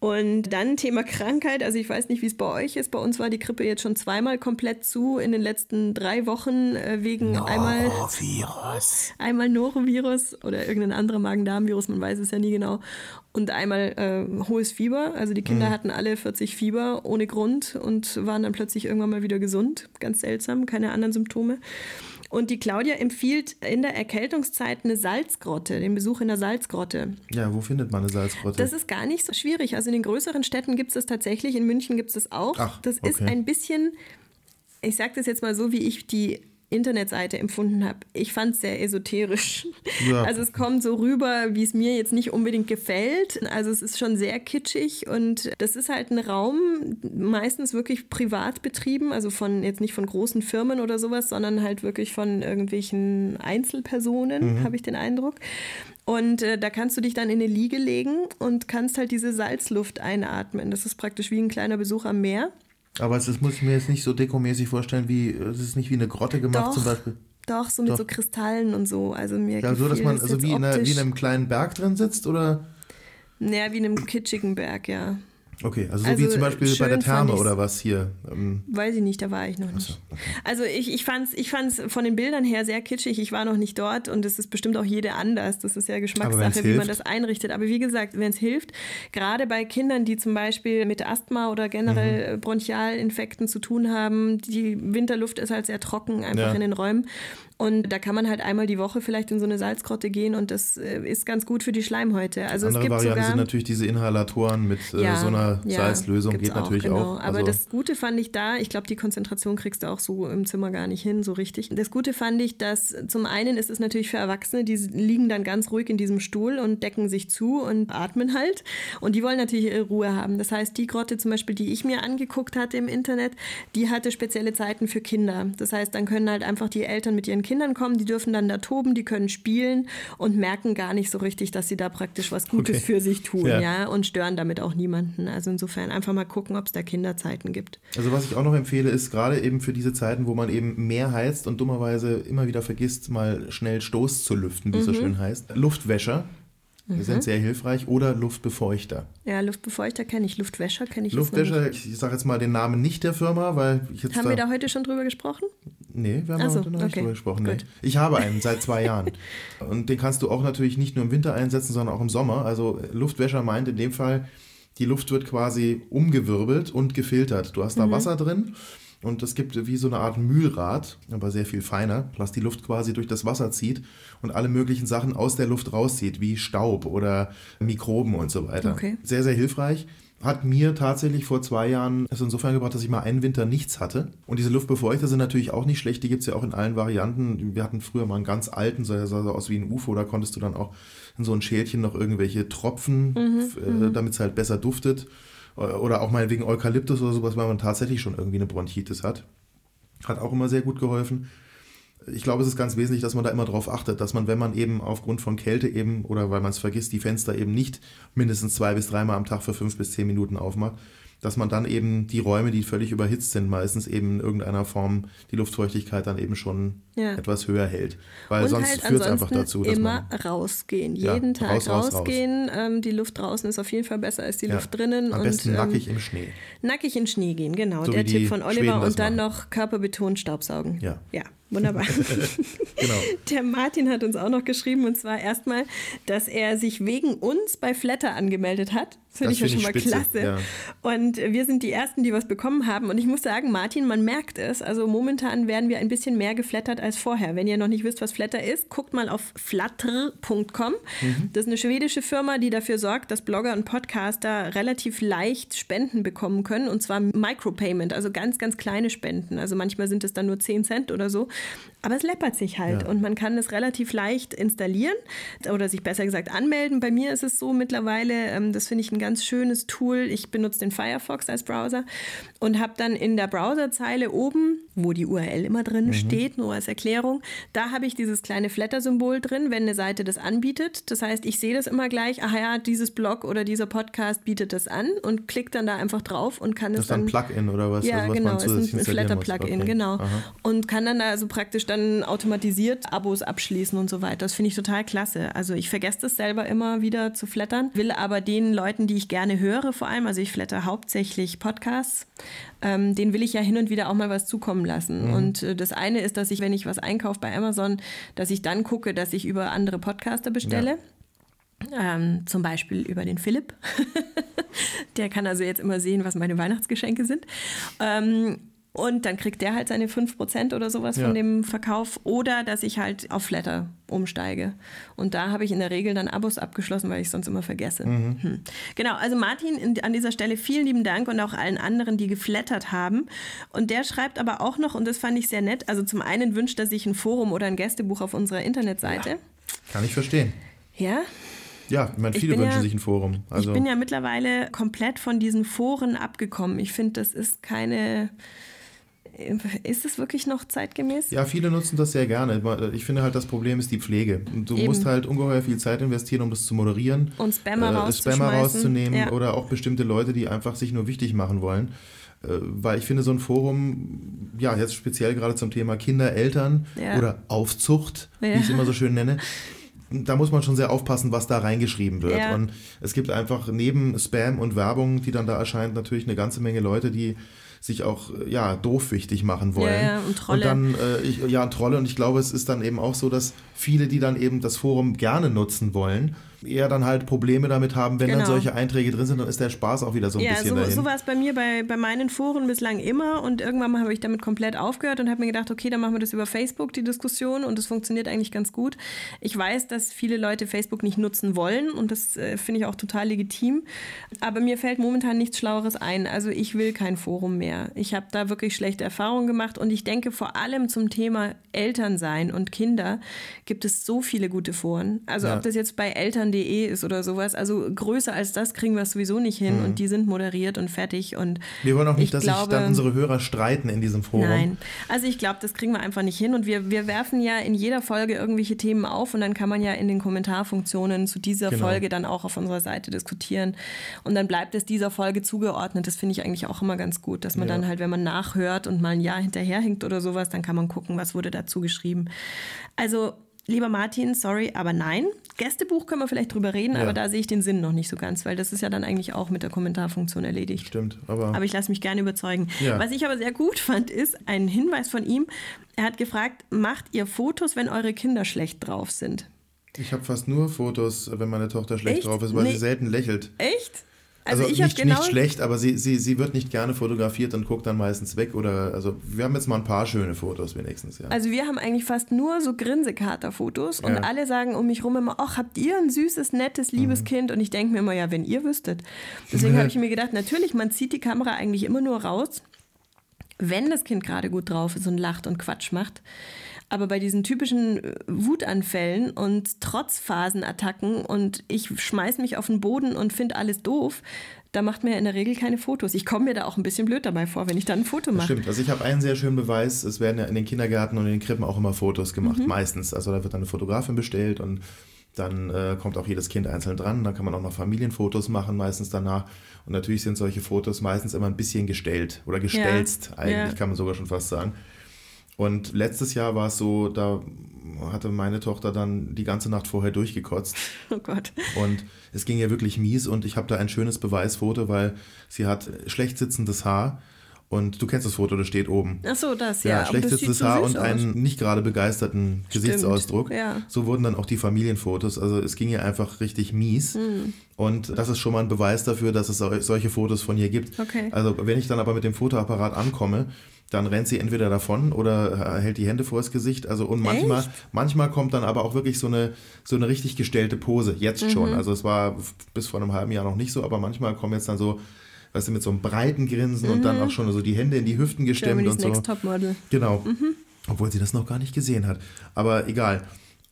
Und dann Thema Krankheit. Also ich weiß nicht, wie es bei euch ist. Bei uns war die Grippe jetzt schon zweimal komplett zu in den letzten drei Wochen äh, wegen einmal einmal Norovirus oder irgendein anderer Magen-Darm-Virus, man weiß es ja nie genau. Und einmal äh, hohes Fieber. Also die Kinder hatten alle 40 Fieber ohne Grund und waren dann plötzlich irgendwann mal wieder gesund. Ganz seltsam, keine anderen Symptome. Und die Claudia empfiehlt in der Erkältungszeit eine Salzgrotte, den Besuch in der Salzgrotte. Ja, wo findet man eine Salzgrotte? Das ist gar nicht so schwierig. Also in den größeren Städten gibt es das tatsächlich, in München gibt es das auch. Ach, das ist okay. ein bisschen, ich sage das jetzt mal so, wie ich die Internetseite empfunden habe. Ich fand es sehr esoterisch. Ja. Also es kommt so rüber, wie es mir jetzt nicht unbedingt gefällt. Also es ist schon sehr kitschig und das ist halt ein Raum, meistens wirklich privat betrieben, also von jetzt nicht von großen Firmen oder sowas, sondern halt wirklich von irgendwelchen Einzelpersonen, habe ich den Eindruck. Und äh, da kannst du dich dann in eine Liege legen und kannst halt diese Salzluft einatmen. Das ist praktisch wie ein kleiner Besuch am Meer. Aber es ist, muss ich mir jetzt nicht so dekomäßig vorstellen, wie es ist nicht wie eine Grotte gemacht Doch. zum Beispiel. Doch, so mit Doch. so Kristallen und so. Also mir Ja, so dass man also wie in, einer, wie in einem kleinen Berg drin sitzt oder? Naja, wie in einem kitschigen Berg, ja. Okay, also so Also wie zum Beispiel bei der Therme oder was hier. Ähm, Weiß ich nicht, da war ich noch nicht. Also ich, ich fand es ich fand's von den Bildern her sehr kitschig. Ich war noch nicht dort und es ist bestimmt auch jede anders. Das ist ja Geschmackssache, wie man das einrichtet. Aber wie gesagt, wenn es hilft, gerade bei Kindern, die zum Beispiel mit Asthma oder Mhm. generell äh, Bronchialinfekten zu tun haben, die Winterluft ist halt sehr trocken einfach Ja. in den Räumen. Und da kann man halt einmal die Woche vielleicht in so eine Salzgrotte gehen und das äh, ist ganz gut für die Schleimhäute. Also es andere gibt Variante sogar sind natürlich diese Inhalatoren mit äh, so einer Salzlösung, gibt's geht natürlich genau. auch. Aber Also, das Gute fand ich da, ich glaube, die Konzentration kriegst du auch so im Zimmer gar nicht hin, so richtig. Das Gute fand ich, dass zum einen ist es natürlich für Erwachsene, die liegen dann ganz ruhig in diesem Stuhl und decken sich zu und atmen halt. Und die wollen natürlich ihre Ruhe haben. Das heißt, die Grotte zum Beispiel, die ich mir angeguckt hatte im Internet, die hatte spezielle Zeiten für Kinder. Das heißt, dann können halt einfach die Eltern mit ihren Kindern kommen, die dürfen dann da toben, die können spielen und merken gar nicht so richtig, dass sie da praktisch was Gutes Okay. für sich tun, Ja. ja. und stören damit auch niemanden. Also insofern einfach mal gucken, ob es da Kinderzeiten gibt. Also was ich auch noch empfehle, ist gerade eben für diese Zeiten, wo man eben mehr heizt und dummerweise immer wieder vergisst, mal schnell Stoß zu lüften, wie es so schön heißt. Luftwäscher sind sehr hilfreich oder Luftbefeuchter. Ja, Luftbefeuchter kenne ich, Luftwäscher kenne ich Luftwäscher, ich sage jetzt mal den Namen nicht der Firma, weil ich jetzt. Haben wir da heute schon drüber gesprochen? Nee, wir haben Ach so, heute noch nicht okay, drüber gesprochen. Nee. Ich habe einen seit zwei Jahren. Und den kannst du auch natürlich nicht nur im Winter einsetzen, sondern auch im Sommer. Also Luftwäscher meint in dem Fall, die Luft wird quasi umgewirbelt und gefiltert. Du hast Mhm. da Wasser drin und es gibt wie so eine Art Mühlrad, aber sehr viel feiner, was die Luft quasi durch das Wasser zieht und alle möglichen Sachen aus der Luft rauszieht, wie Staub oder Mikroben und so weiter. Okay. Sehr, sehr hilfreich. Hat mir tatsächlich vor zwei Jahren es insofern gebracht, dass ich mal einen Winter nichts hatte. Und diese Luftbefeuchter sind natürlich auch nicht schlecht. Die gibt es ja auch in allen Varianten. Wir hatten früher mal einen ganz alten, sah sah so aus wie ein UFO. Da konntest du dann auch in so ein Schälchen noch irgendwelche Tropfen, äh, damit es halt besser duftet. Oder auch mal wegen Eukalyptus oder sowas, weil man tatsächlich schon irgendwie eine Bronchitis hat. Hat auch immer sehr gut geholfen. Ich glaube, es ist ganz wesentlich, dass man da immer drauf achtet, dass man, wenn man eben aufgrund von Kälte eben oder weil man es vergisst, die Fenster eben nicht mindestens zwei bis dreimal am Tag für fünf bis zehn Minuten aufmacht, dass man dann eben die Räume, die völlig überhitzt sind, meistens eben in irgendeiner Form die Luftfeuchtigkeit dann eben schon Ja. etwas höher hält. Weil und sonst halt führt es einfach dazu, dass immer man rausgehen. Ja, Jeden Tag raus, raus, raus. rausgehen. Ähm, die Luft draußen ist auf jeden Fall besser als die ja, Luft drinnen. am und, besten ähm, nackig im Schnee. Nackig in Schnee gehen, genau. So der Tipp von Oliver. Und dann machen. noch körperbetont Staubsaugen. Ja. Ja, wunderbar. Genau. Der Martin hat uns auch noch geschrieben, und zwar erstmal, dass er sich wegen uns bei Flatter angemeldet hat. Das finde ich ja schon mal spitze, klasse. ja. Und wir sind die Ersten, die was bekommen haben. Und ich muss sagen, Martin, man merkt es. Also momentan werden wir ein bisschen mehr geflattert als vorher. Wenn ihr noch nicht wisst, was Flatter ist, guckt mal auf flatter.com. Mhm. Das ist eine schwedische Firma, die dafür sorgt, dass Blogger und Podcaster relativ leicht Spenden bekommen können. Und zwar Micropayment, also ganz, ganz kleine Spenden. Also manchmal sind es dann nur 10 Cent oder so. Aber es läppert sich halt. Ja. Und man kann es relativ leicht installieren oder sich besser gesagt anmelden. Bei mir ist es so mittlerweile, ähm, das finde ich ein ganz schönes Tool. Ich benutze den Firefox als Browser und habe dann in der Browserzeile oben, wo die URL immer drin steht, nur als Erklärung, da habe ich dieses kleine Flatter-Symbol drin, wenn eine Seite das anbietet. Das heißt, ich sehe das immer gleich, ach ja, dieses Blog oder dieser Podcast bietet das an und klicke dann da einfach drauf und kann Das es ist dann ein dann Plugin oder was? ja, also was genau, ist ein muss. Flatter-Plugin, Okay. genau. Aha. Und kann dann also praktisch dann automatisiert Abos abschließen und so weiter. Das finde ich total klasse. Also ich vergesse das selber immer wieder zu flattern, will aber den Leuten, die ich gerne höre, vor allem, also ich flatter hauptsächlich Podcasts, ähm, den will ich ja hin und wieder auch mal was zukommen lassen. Und äh, das eine ist, dass ich, wenn ich was einkaufe bei Amazon, dass ich dann gucke, dass ich über andere Podcaster bestelle. Ähm, zum Beispiel über den Philipp. der kann also jetzt immer sehen, was meine Weihnachtsgeschenke sind. Ähm, und dann kriegt der halt seine 5% oder sowas Ja. von dem Verkauf. Oder dass ich halt auf Flatter umsteige. Und da habe ich in der Regel dann Abos abgeschlossen, weil ich sonst immer vergesse. Hm. Genau, also Martin, in, an dieser Stelle vielen lieben Dank und auch allen anderen, die geflattert haben. Und der schreibt aber auch noch, und das fand ich sehr nett, also zum einen wünscht er sich ein Forum oder ein Gästebuch auf unserer Internetseite. Kann ich verstehen. Ja, Ja, ich meine, Ich viele bin wünschen ja- sich ein Forum. Also, ich bin ja mittlerweile komplett von diesen Foren abgekommen. Ich finde, das ist keine. Ist es wirklich noch zeitgemäß? ja, viele nutzen das sehr gerne. Ich finde halt, das Problem ist die Pflege. Du Eben. musst halt ungeheuer viel Zeit investieren, um das zu moderieren. Und Spammer äh, rauszuschmeißen. Spammer rauszunehmen Ja. oder auch bestimmte Leute, die einfach sich nur wichtig machen wollen. Äh, Weil ich finde, so ein Forum, ja, jetzt speziell gerade zum Thema Kinder, Eltern Ja. oder Aufzucht, Ja. wie ich es immer so schön nenne, da muss man schon sehr aufpassen, was da reingeschrieben wird. Ja. Und es gibt einfach neben Spam und Werbung, die dann da erscheint, natürlich eine ganze Menge Leute, die sich auch äh, ja doof wichtig machen wollen. Ja, ja, und Trolle. dann äh, ich, ja und Trolle und ich glaube, es ist dann eben auch so, dass viele, die dann eben das Forum gerne nutzen wollen, eher dann halt Probleme damit haben, wenn dann Genau. solche Einträge drin sind, dann ist der Spaß auch wieder so ein Ja, bisschen so, dahin. so war es bei mir bei, bei meinen Foren bislang immer und irgendwann mal habe ich damit komplett aufgehört und habe mir gedacht, okay, dann machen wir das über Facebook, die Diskussion und das funktioniert eigentlich ganz gut. Ich weiß, dass viele Leute Facebook nicht nutzen wollen und das äh, finde ich auch total legitim, aber mir fällt momentan nichts Schlaueres ein. Also ich will kein Forum mehr. Ich habe da wirklich schlechte Erfahrungen gemacht und ich denke vor allem zum Thema Elternsein und Kinder gibt es so viele gute Foren. Also Ja. ob das jetzt bei Eltern eltern.de ist oder sowas. Also größer als das kriegen wir es sowieso nicht hin und die sind moderiert und fertig. Und Wir wollen auch nicht, ich dass glaube, sich dann unsere Hörer streiten in diesem Forum. Nein, also ich glaube, das kriegen wir einfach nicht hin und wir, wir werfen ja in jeder Folge irgendwelche Themen auf und dann kann man ja in den Kommentarfunktionen zu dieser Genau. Folge dann auch auf unserer Seite diskutieren und dann bleibt es dieser Folge zugeordnet. Das finde ich eigentlich auch immer ganz gut, dass man Ja. dann halt, wenn man nachhört und mal ein Jahr hinterherhinkt oder sowas, dann kann man gucken, was wurde dazu geschrieben. Also Lieber Martin, sorry, aber nein. Gästebuch können wir vielleicht drüber reden, Ja. aber da sehe ich den Sinn noch nicht so ganz, weil das ist ja dann eigentlich auch mit der Kommentarfunktion erledigt. Stimmt, aber, Aber ich lasse mich gerne überzeugen. Ja. Was ich aber sehr gut fand, ist ein Hinweis von ihm. Er hat gefragt, macht ihr Fotos, wenn eure Kinder schlecht drauf sind? ich habe fast nur Fotos, wenn meine Tochter schlecht Echt? drauf ist, weil Nee. sie selten lächelt. Echt? Also, ich habe nicht, genau. nicht schlecht, aber sie, sie, sie wird nicht gerne fotografiert und guckt dann meistens weg. Oder also wir haben jetzt mal ein paar schöne Fotos wenigstens, ja. Also wir haben eigentlich fast nur so Grinsekata-Fotos und Ja. alle sagen um mich rum immer, ach, habt ihr ein süßes, nettes, Mhm. liebes Kind? Und ich denke mir immer, ja, wenn ihr wüsstet. Deswegen habe ich mir gedacht, natürlich, man zieht die Kamera eigentlich immer nur raus, wenn das Kind gerade gut drauf ist und lacht und Quatsch macht. Aber bei diesen typischen äh, Wutanfällen und Trotzphasenattacken und ich schmeiß mich auf den Boden und finde alles doof, da macht mir in der Regel keine Fotos. Ich komme mir da auch ein bisschen blöd dabei vor, wenn ich dann ein Foto mache. Stimmt, also ich habe einen sehr schönen Beweis. Es werden ja in den Kindergärten und in den Krippen auch immer Fotos gemacht, Mhm. meistens. Also da wird dann eine Fotografin bestellt und dann äh, kommt auch jedes Kind einzeln dran. Dann kann man auch noch Familienfotos machen, meistens danach. Und natürlich sind solche Fotos meistens immer ein bisschen gestellt oder gestelzt, eigentlich ja. kann man sogar schon fast sagen. Und letztes Jahr war es so, da hatte meine Tochter dann die ganze Nacht vorher durchgekotzt. Oh Gott. Und es ging ihr wirklich mies und ich habe da ein schönes Beweisfoto, weil sie hat schlecht sitzendes Haar und du kennst das Foto, das steht oben. Ach so, das, Ja, ja. schlecht sitzendes so Haar und aus. einen nicht gerade begeisterten Gesichtsausdruck. ja. So wurden dann auch die Familienfotos. Also es ging ihr einfach richtig mies. Hm. Und das ist schon mal ein Beweis dafür, dass es sol- solche Fotos von ihr gibt. Okay. Also wenn ich dann aber mit dem Fotoapparat ankomme, dann rennt sie entweder davon oder hält die Hände vors Gesicht. Also und manchmal, Echt? manchmal kommt dann aber auch wirklich so eine, so eine richtig gestellte Pose. Jetzt Mhm. schon. Also es war bis vor einem halben Jahr noch nicht so, aber manchmal kommen jetzt dann so, weißt du, mit so einem breiten Grinsen und dann auch schon so die Hände in die Hüften gestemmt Mhm. Germany's und so. Next Topmodel. Genau. Mhm. Obwohl sie das noch gar nicht gesehen hat. Aber egal.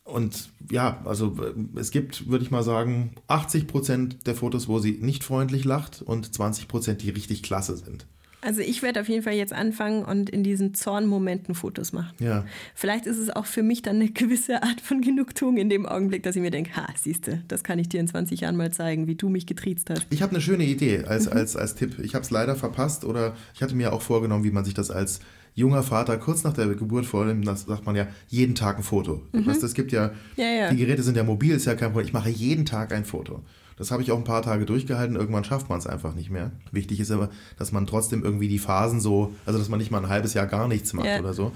Und ja, also äh, es gibt, würde ich mal sagen, 80 Prozent der Fotos, wo sie nicht freundlich lacht und 20 Prozent, die richtig klasse sind. Also ich werde auf jeden Fall jetzt anfangen und in diesen Zornmomenten Fotos machen. Ja. Vielleicht ist es auch für mich dann eine gewisse Art von Genugtuung in dem Augenblick, dass ich mir denke, ha, siehste, das kann ich dir in 20 Jahren mal zeigen, wie du mich getriezt hast. Ich habe eine schöne Idee Mhm. als, als, als Tipp. Ich habe es leider verpasst oder ich hatte mir auch vorgenommen, wie man sich das als junger Vater kurz nach der Geburt vornimmt. Das sagt man ja, jeden Tag ein Foto. Weißt, du, es gibt ja, Mhm. Ja, ja. die Geräte sind ja mobil, ist ja kein Problem. Ich mache jeden Tag ein Foto. Das habe ich auch ein paar Tage durchgehalten. Irgendwann schafft man es einfach nicht mehr. Wichtig ist aber, dass man trotzdem irgendwie die Phasen so, also dass man nicht mal ein halbes Jahr gar nichts macht Ja. oder so.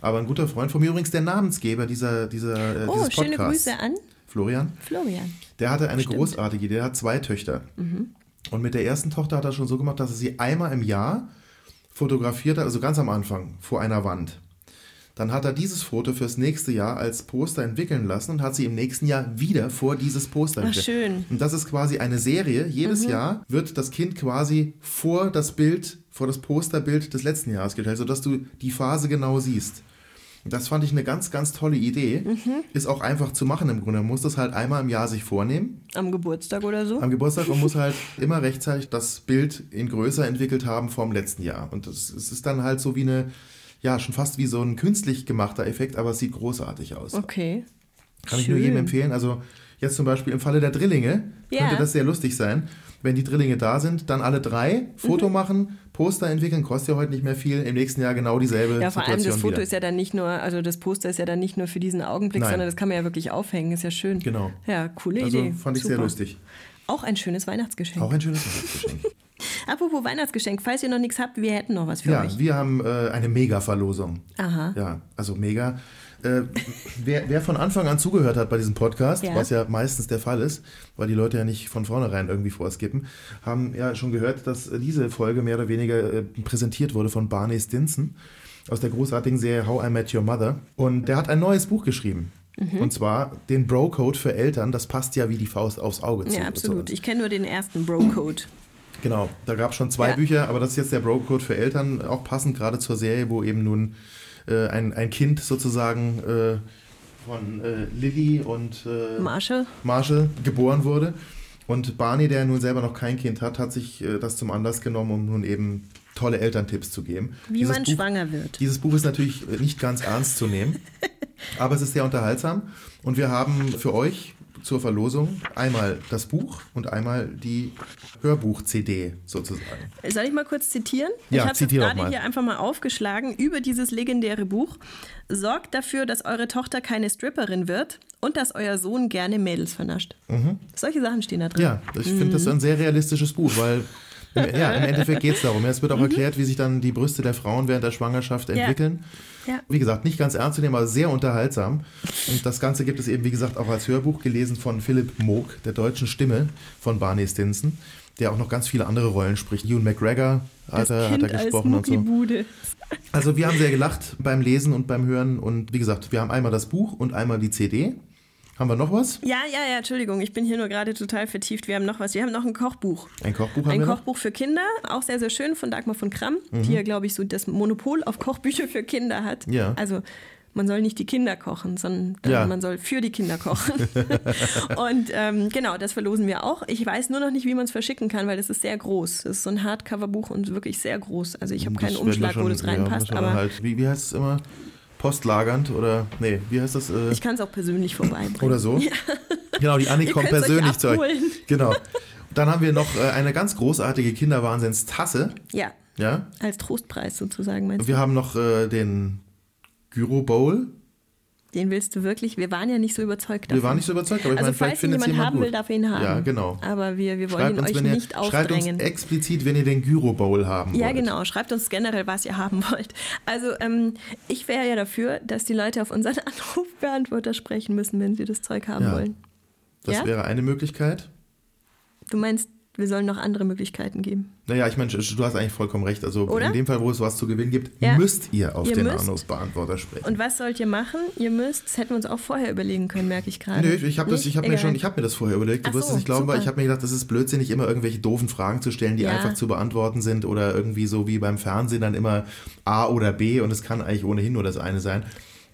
Aber ein guter Freund von mir, übrigens der Namensgeber dieser, dieser, äh, Oh, dieses schöne Podcasts, Grüße an Florian, Florian. der hatte eine Stimmt. großartige Idee. Der hat zwei Töchter. Und mit der ersten Tochter hat er schon so gemacht, dass er sie einmal im Jahr fotografiert hat, also ganz am Anfang, vor einer Wand. Dann hat er dieses Foto fürs nächste Jahr als Poster entwickeln lassen und hat sie im nächsten Jahr wieder vor dieses Poster Ach, schön. Und das ist quasi eine Serie. Jedes Jahr wird das Kind quasi vor das Bild, vor das Posterbild des letzten Jahres gestellt, sodass du die Phase genau siehst. Das fand ich eine ganz, ganz tolle Idee. Ist auch einfach zu machen im Grunde. Man muss das halt einmal im Jahr sich vornehmen Am Geburtstag oder so. am Geburtstag und muss halt immer rechtzeitig das Bild in größer entwickelt haben vom letzten Jahr. Und es ist dann halt so wie eine, ja, schon fast wie so ein künstlich gemachter Effekt, aber es sieht großartig aus. Okay. Kann ich nur jedem empfehlen. Also jetzt zum Beispiel im Falle der Drillinge Ja. könnte das sehr lustig sein. Wenn die Drillinge da sind, dann alle drei Foto Mhm. machen, Poster entwickeln, kostet ja heute nicht mehr viel. Im nächsten Jahr genau dieselbe Ja, vor allem Situation das Foto wieder. ist ja dann nicht nur, also das Poster ist ja dann nicht nur für diesen Augenblick, Nein. sondern das kann man ja wirklich aufhängen. Ist ja schön. Genau. Ja, coole also Idee. fand ich sehr Super. lustig. Auch ein schönes Weihnachtsgeschenk. Auch ein schönes Weihnachtsgeschenk. Apropos Weihnachtsgeschenk, falls ihr noch nichts habt, wir hätten noch was für ja, euch. wir haben äh, eine Mega-Verlosung. Aha. Ja, also mega. Äh, wer, wer von Anfang an zugehört hat bei diesem Podcast, Ja. was ja meistens der Fall ist, weil die Leute ja nicht von vornherein irgendwie vorskippen, haben ja schon gehört, dass diese Folge mehr oder weniger äh, präsentiert wurde von Barney Stinson aus der großartigen Serie How I Met Your Mother. Und der hat ein neues Buch geschrieben. Mhm. Und zwar den Bro-Code für Eltern. Das passt ja wie die Faust aufs Auge zu. Ja, absolut. Ich kenne nur den ersten Bro-Code. Genau, da gab es schon zwei Ja. Bücher, aber das ist jetzt der Bro-Code für Eltern, auch passend gerade zur Serie, wo eben nun äh, ein, ein Kind sozusagen äh, von äh, Lilly und äh, Marshall. Marshall geboren wurde. Und Barney, der nun selber noch kein Kind hat, hat sich äh, das zum Anlass genommen, um nun eben tolle Elterntipps zu geben. Wie Dieses man Buch, schwanger wird. Dieses Buch ist natürlich nicht ganz ernst zu nehmen, aber es ist sehr unterhaltsam. Und wir haben für euch zur Verlosung einmal das Buch und einmal die Hörbuch-CD sozusagen. Soll ich mal kurz zitieren? Ja, ich habe es gerade hier einfach mal aufgeschlagen über dieses legendäre Buch. Sorgt dafür, dass eure Tochter keine Stripperin wird und dass euer Sohn gerne Mädels vernascht. Solche Sachen stehen da drin. Mhm. Ja, ich finde das ein sehr realistisches Buch, weil im, ja, im Endeffekt geht es darum. Es wird auch erklärt, wie sich dann die Brüste der Frauen während der Schwangerschaft entwickeln. Ja. Wie gesagt, nicht ganz ernst zu nehmen, aber sehr unterhaltsam. Und das Ganze gibt es eben, wie gesagt, auch als Hörbuch, gelesen von Philipp Moog, der deutschen Stimme von Barney Stinson, der auch noch ganz viele andere Rollen spricht. Ewan McGregor hat er, hat er gesprochen und so. Also wir haben sehr gelacht beim Lesen und beim Hören. Und wie gesagt, wir haben einmal das Buch und einmal die CD. Haben wir noch was? Ja, ja, ja, Entschuldigung, ich bin hier nur gerade total vertieft. Wir haben noch was. Wir haben noch ein Kochbuch. Ein Kochbuch haben Ein wir noch? Kochbuch für Kinder, auch sehr, sehr schön von Dagmar von Kramm, Mhm. die ja, glaube ich, so das Monopol auf Kochbücher für Kinder hat. Ja. Also man soll nicht die Kinder kochen, sondern Ja. man soll für die Kinder kochen. und ähm, genau, das verlosen wir auch. Ich weiß nur noch nicht, wie man es verschicken kann, weil das ist sehr groß. Das ist so ein Hardcover-Buch und wirklich sehr groß. Also ich habe keinen Das Umschlag, wo schon- das ja, reinpasst, man aber halt, wie, wie heißt es immer? Postlagernd oder, nee, wie heißt das? Äh, ich kann es auch persönlich vorbeibringen. oder so. Genau, die Annik Ihr kommt persönlich zu euch. Genau. Dann haben wir noch äh, eine ganz großartige Kinderwahnsinnstasse. Ja, Ja. als Trostpreis sozusagen, meinst Und du? wir haben noch äh, den Gyro Bowl. Den willst du wirklich? Wir waren ja nicht so überzeugt davon. Wir waren nicht so überzeugt, aber ich also meine, vielleicht falls ihn findet es jemand jemand haben gut. will, darf er ihn haben. Ja, genau. Aber wir, wir wollen Schreibt ihn uns, euch ihr, nicht schreibt uns aufdrängen. explizit, wenn ihr den Gyro Bowl haben Ja, wollt. genau. Schreibt uns generell, was ihr haben wollt. Also ähm, ich wäre ja dafür, dass die Leute auf unseren Anrufbeantworter sprechen müssen, wenn sie das Zeug haben Ja. wollen. Das Ja? wäre eine Möglichkeit. Du meinst, wir sollen noch andere Möglichkeiten geben? Naja, ich meine, du hast eigentlich vollkommen recht. Also Oder? in dem Fall, wo es was zu gewinnen gibt, Ja. müsst ihr auf Ihr den. Anrufbeantworter sprechen. Und was sollt ihr machen? Ihr müsst, das hätten wir uns auch vorher überlegen können, merke ich gerade. Nö, ich habe habe mir schon, ich habe mir das vorher überlegt. Du Ach wirst so, es nicht glauben, weil super. ich habe mir gedacht, das ist blödsinnig, immer irgendwelche doofen Fragen zu stellen, die Ja. einfach zu beantworten sind oder irgendwie so wie beim Fernsehen dann immer A oder B und es kann eigentlich ohnehin nur das eine sein.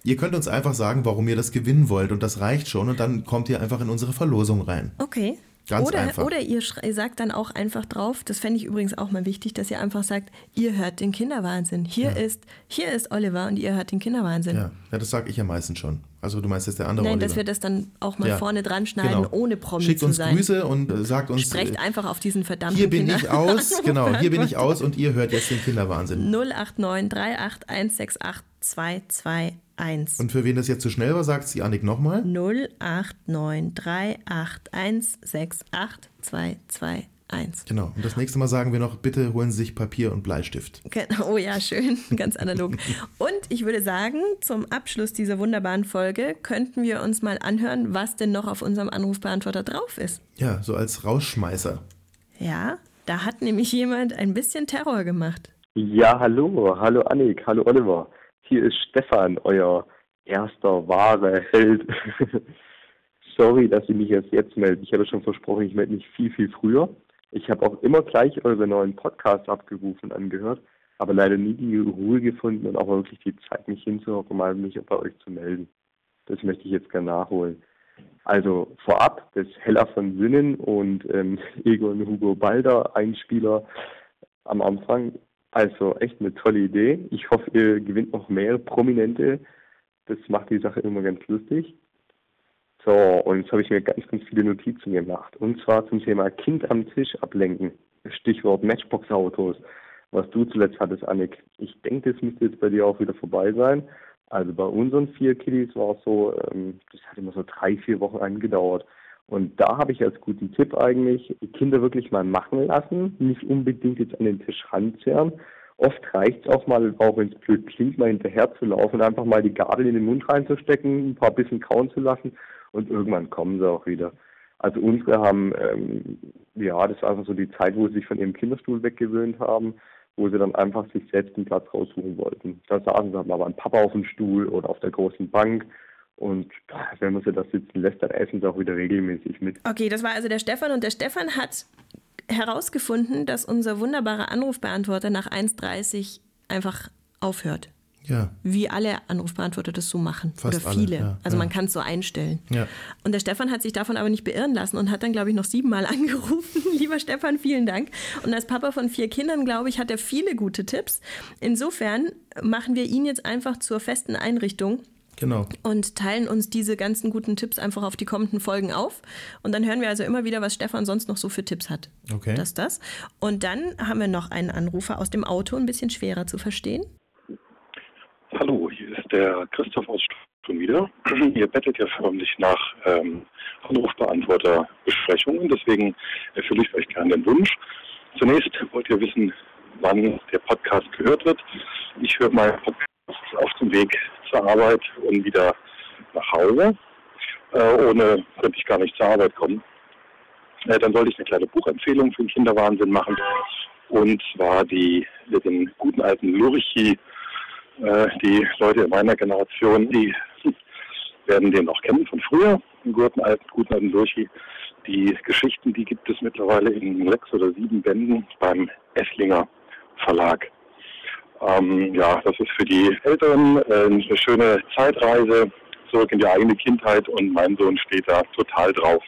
Ihr könnt uns einfach sagen, warum ihr das gewinnen wollt und das reicht schon und dann kommt ihr einfach in unsere Verlosung rein. Okay. Ganz oder, einfach. oder ihr ihr sagt dann auch einfach drauf, das fände ich übrigens auch mal wichtig, dass ihr einfach sagt, ihr hört den Kinderwahnsinn. Hier, ist, hier ist Oliver und ihr hört den Kinderwahnsinn. Ja, ja das sage ich ja meistens schon. Also du meinst jetzt der andere Nein, Oliver. dass wir das dann auch mal Ja, vorne dran schneiden, genau. ohne Promi Schickt zu uns sein. Grüße und äh, sagt uns, Sprecht äh, einfach auf diesen verdammten hier bin Kinder ich aus, genau, hier bin ich aus und ihr hört jetzt den Kinderwahnsinn. 089 38168 221. Und für wen das jetzt zu schnell war, sagt die Annik nochmal. 089 38168 221. Genau. Und das nächste Mal sagen wir noch, bitte holen Sie sich Papier und Bleistift. Genau, Oh ja, schön, ganz analog. Und ich würde sagen, zum Abschluss dieser wunderbaren Folge könnten wir uns mal anhören, was denn noch auf unserem Anrufbeantworter drauf ist. Ja, so als Rausschmeißer. Ja, da hat nämlich jemand ein bisschen Terror gemacht. Ja, hallo, hallo Annik, hallo Oliver. Hier ist Stefan, euer erster wahre Held. Sorry, dass ich mich erst jetzt melde. Ich habe schon versprochen, ich melde mich viel, viel früher. Ich habe auch immer gleich eure neuen Podcasts abgerufen und angehört, aber leider nie die Ruhe gefunden und auch wirklich die Zeit, mich hinzuhocken, mal mich bei euch zu melden. Das möchte ich jetzt gerne nachholen. Also vorab das Hella von Sinnen und ähm, Egon Hugo Balder, Einspieler am Anfang. Also echt eine tolle Idee. Ich hoffe, ihr gewinnt noch mehr Prominente. Das macht die Sache immer ganz lustig. So, und jetzt habe ich mir ganz, ganz viele Notizen gemacht. Und zwar zum Thema Kind am Tisch ablenken. Stichwort Matchbox-Autos, was du zuletzt hattest, Annik. Ich denke, das müsste jetzt bei dir auch wieder vorbei sein. Also bei unseren vier Kiddies war es so, ähm, das hat immer so drei, vier Wochen angedauert. Und da habe ich als guten Tipp eigentlich, die Kinder wirklich mal machen lassen, nicht unbedingt jetzt an den Tisch ranzerren. Oft reicht es auch mal, auch wenn es blöd klingt, mal hinterher zu laufen, einfach mal die Gabel in den Mund reinzustecken, ein paar bisschen kauen zu lassen und irgendwann kommen sie auch wieder. Also unsere haben, ähm, ja, das war einfach so die Zeit, wo sie sich von ihrem Kinderstuhl weggewöhnt haben, wo sie dann einfach sich selbst einen Platz raussuchen wollten. Da saßen sie halt mal beim Papa auf dem Stuhl oder auf der großen Bank und wenn man sie da sitzen lässt, dann essen sie auch wieder regelmäßig mit. Okay, das war also der Stefan und der Stefan hat herausgefunden, dass unser wunderbarer Anrufbeantworter nach 1.30 einfach aufhört. Ja. Wie alle Anrufbeantworter das so machen. Fast Oder viele. alle, ja, also ja. man kann es so einstellen. Ja. Und der Stefan hat sich davon aber nicht beirren lassen und hat dann, glaube ich, noch siebenmal angerufen. Lieber Stefan, vielen Dank. Und als Papa von vier Kindern, glaube ich, hat er viele gute Tipps. Insofern machen wir ihn jetzt einfach zur festen Einrichtung Genau. und teilen uns diese ganzen guten Tipps einfach auf die kommenden Folgen auf. Und dann hören wir also immer wieder, was Stefan sonst noch so für Tipps hat. Okay. Das, das. Und dann haben wir noch einen Anrufer aus dem Auto, ein bisschen schwerer zu verstehen. Hallo, hier ist der Christoph aus Stuttgart schon wieder. Ihr bettet ja förmlich nach ähm, Anrufbeantworterbesprechungen, deswegen erfülle ich euch gerne den Wunsch. Zunächst wollt ihr wissen, wann der Podcast gehört wird. Ich höre meinen Podcast auf dem Weg zur Arbeit und wieder nach Hause. Äh, ohne könnte ich gar nicht zur Arbeit kommen. Äh, dann wollte ich eine kleine Buchempfehlung für den Kinderwahnsinn machen. Und zwar die, den guten alten Lurchi äh, die Leute in meiner Generation, die werden den noch kennen von früher, den guten alten, guten alten Lurchi. Die Geschichten, die gibt es mittlerweile in sechs oder sieben Bänden beim Esslinger Verlag. Ähm, ja, das ist für die Eltern äh, eine schöne Zeitreise zurück in die eigene Kindheit und mein Sohn steht da total drauf.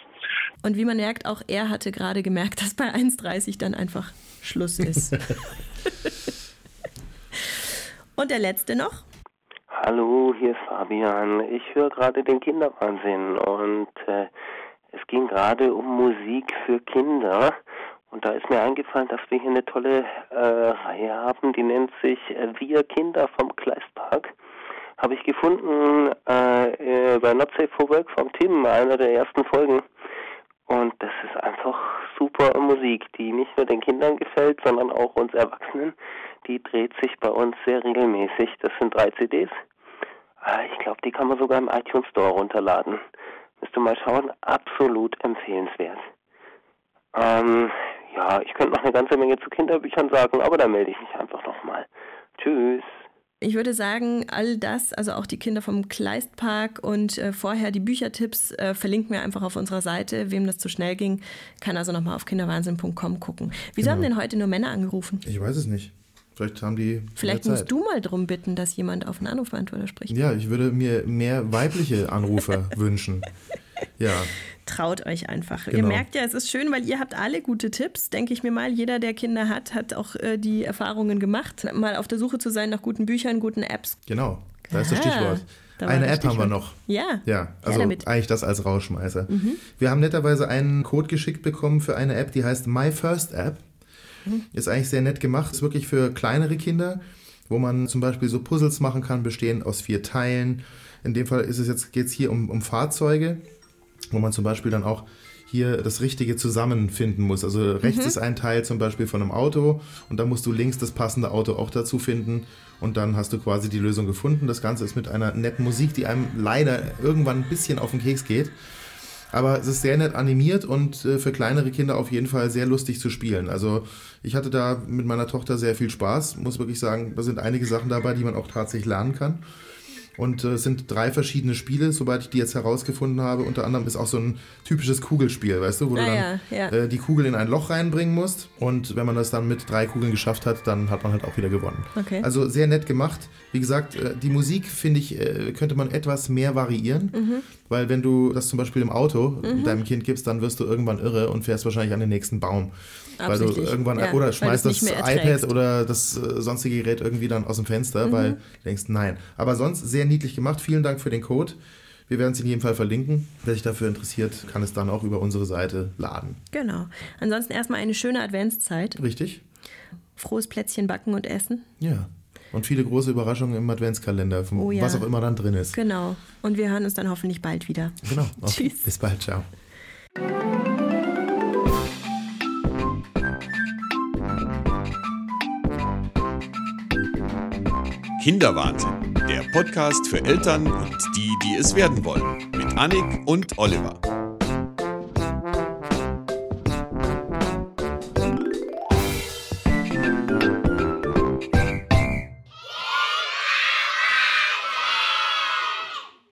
Und wie man merkt, auch er hatte gerade gemerkt, dass bei 1,30 dann einfach Schluss ist. Und der letzte noch? Hallo, hier ist Fabian. Ich höre gerade den Kinderwahnsinn und äh, es ging gerade um Musik für Kinder. Und da ist mir eingefallen, dass wir hier eine tolle äh, Reihe haben, die nennt sich äh, Wir Kinder vom Kleistpark. Habe ich gefunden äh, äh, bei Not Safe for Work vom Tim, einer der ersten Folgen. Und das ist einfach super Musik, die nicht nur den Kindern gefällt, sondern auch uns Erwachsenen. Die dreht sich bei uns sehr regelmäßig. Das sind drei CDs. Ah, Ich glaube, die kann man sogar im iTunes Store runterladen. Müsste mal schauen. Absolut empfehlenswert. Ähm, ja, ich könnte noch eine ganze Menge zu Kinderbüchern sagen, aber da melde ich mich einfach nochmal. Tschüss. Ich würde sagen, all das, also auch die Kinder vom Kleistpark und äh, vorher die Büchertipps, äh, verlinken wir einfach auf unserer Seite. Wem das zu schnell ging, kann also nochmal auf kinderwahnsinn.com gucken. Wieso haben denn heute nur Männer angerufen? Ich weiß es nicht. Vielleicht haben die. Vielleicht mehr musst Zeit. du mal drum bitten, dass jemand auf einen Anrufbeantworter spricht. Ja, ich würde mir mehr weibliche Anrufer wünschen. Ja. Traut euch einfach. Ihr Genau. merkt ja, es ist schön, weil ihr habt alle gute Tipps, denke ich mir mal. Jeder, der Kinder hat, hat auch äh, die Erfahrungen gemacht, mal auf der Suche zu sein nach guten Büchern, guten Apps. Genau. Da ist das Aha, Stichwort. da Eine App haben wir noch. Ja. Ja, also. Mhm. eigentlich das als Rausschmeißer. Wir haben netterweise einen Code geschickt bekommen für eine App, die heißt My First App. Mhm. Ist eigentlich sehr nett gemacht. Ist wirklich für kleinere Kinder, wo man zum Beispiel so Puzzles machen kann, bestehend aus vier Teilen. In dem Fall ist es jetzt geht es hier um, um Fahrzeuge, wo man zum Beispiel dann auch hier das Richtige zusammenfinden muss. Also rechts ist ein Teil zum Beispiel von einem Auto und dann musst du links das passende Auto auch dazu finden und dann hast du quasi die Lösung gefunden. Das Ganze ist mit einer netten Musik, die einem leider irgendwann ein bisschen auf den Keks geht. Aber es ist sehr nett animiert und äh, für kleinere Kinder auf jeden Fall sehr lustig zu spielen. Also ich hatte da mit meiner Tochter sehr viel Spaß. Muss wirklich sagen, da sind einige Sachen dabei, die man auch tatsächlich lernen kann. Und äh, es sind drei verschiedene Spiele, soweit ich die jetzt herausgefunden habe. Unter anderem ist auch so ein typisches Kugelspiel, weißt du, wo du Ah, dann ja, ja. Äh, die Kugel in ein Loch reinbringen musst. Und wenn man das dann mit drei Kugeln geschafft hat, dann hat man halt auch wieder gewonnen. Okay. Also sehr nett gemacht. Wie gesagt, äh, die Musik, finde ich, äh, könnte man etwas mehr variieren. Mhm. Weil wenn du das zum Beispiel im Auto deinem Kind gibst, dann wirst du irgendwann irre und fährst wahrscheinlich an den nächsten Baum. Weil du irgendwann, Ja, oder schmeißt das iPad. Mhm. oder das äh, sonstige Gerät irgendwie dann aus dem Fenster, weil du denkst, nein. Aber sonst sehr niedlich gemacht. Vielen Dank für den Code. Wir werden es in jedem Fall verlinken. Wer sich dafür interessiert, kann es dann auch über unsere Seite laden. Genau. Ansonsten erstmal eine schöne Adventszeit. Richtig? Frohes Plätzchen backen und essen. Ja. Und viele große Überraschungen im Adventskalender, von Oh ja. was auch immer dann drin ist. Genau. Und wir hören uns dann hoffentlich bald wieder. Genau. Okay. Tschüss. Bis bald. Ciao. Kinderwahnsinn, der Podcast für Eltern und die, die es werden wollen. Mit Annik und Oliver.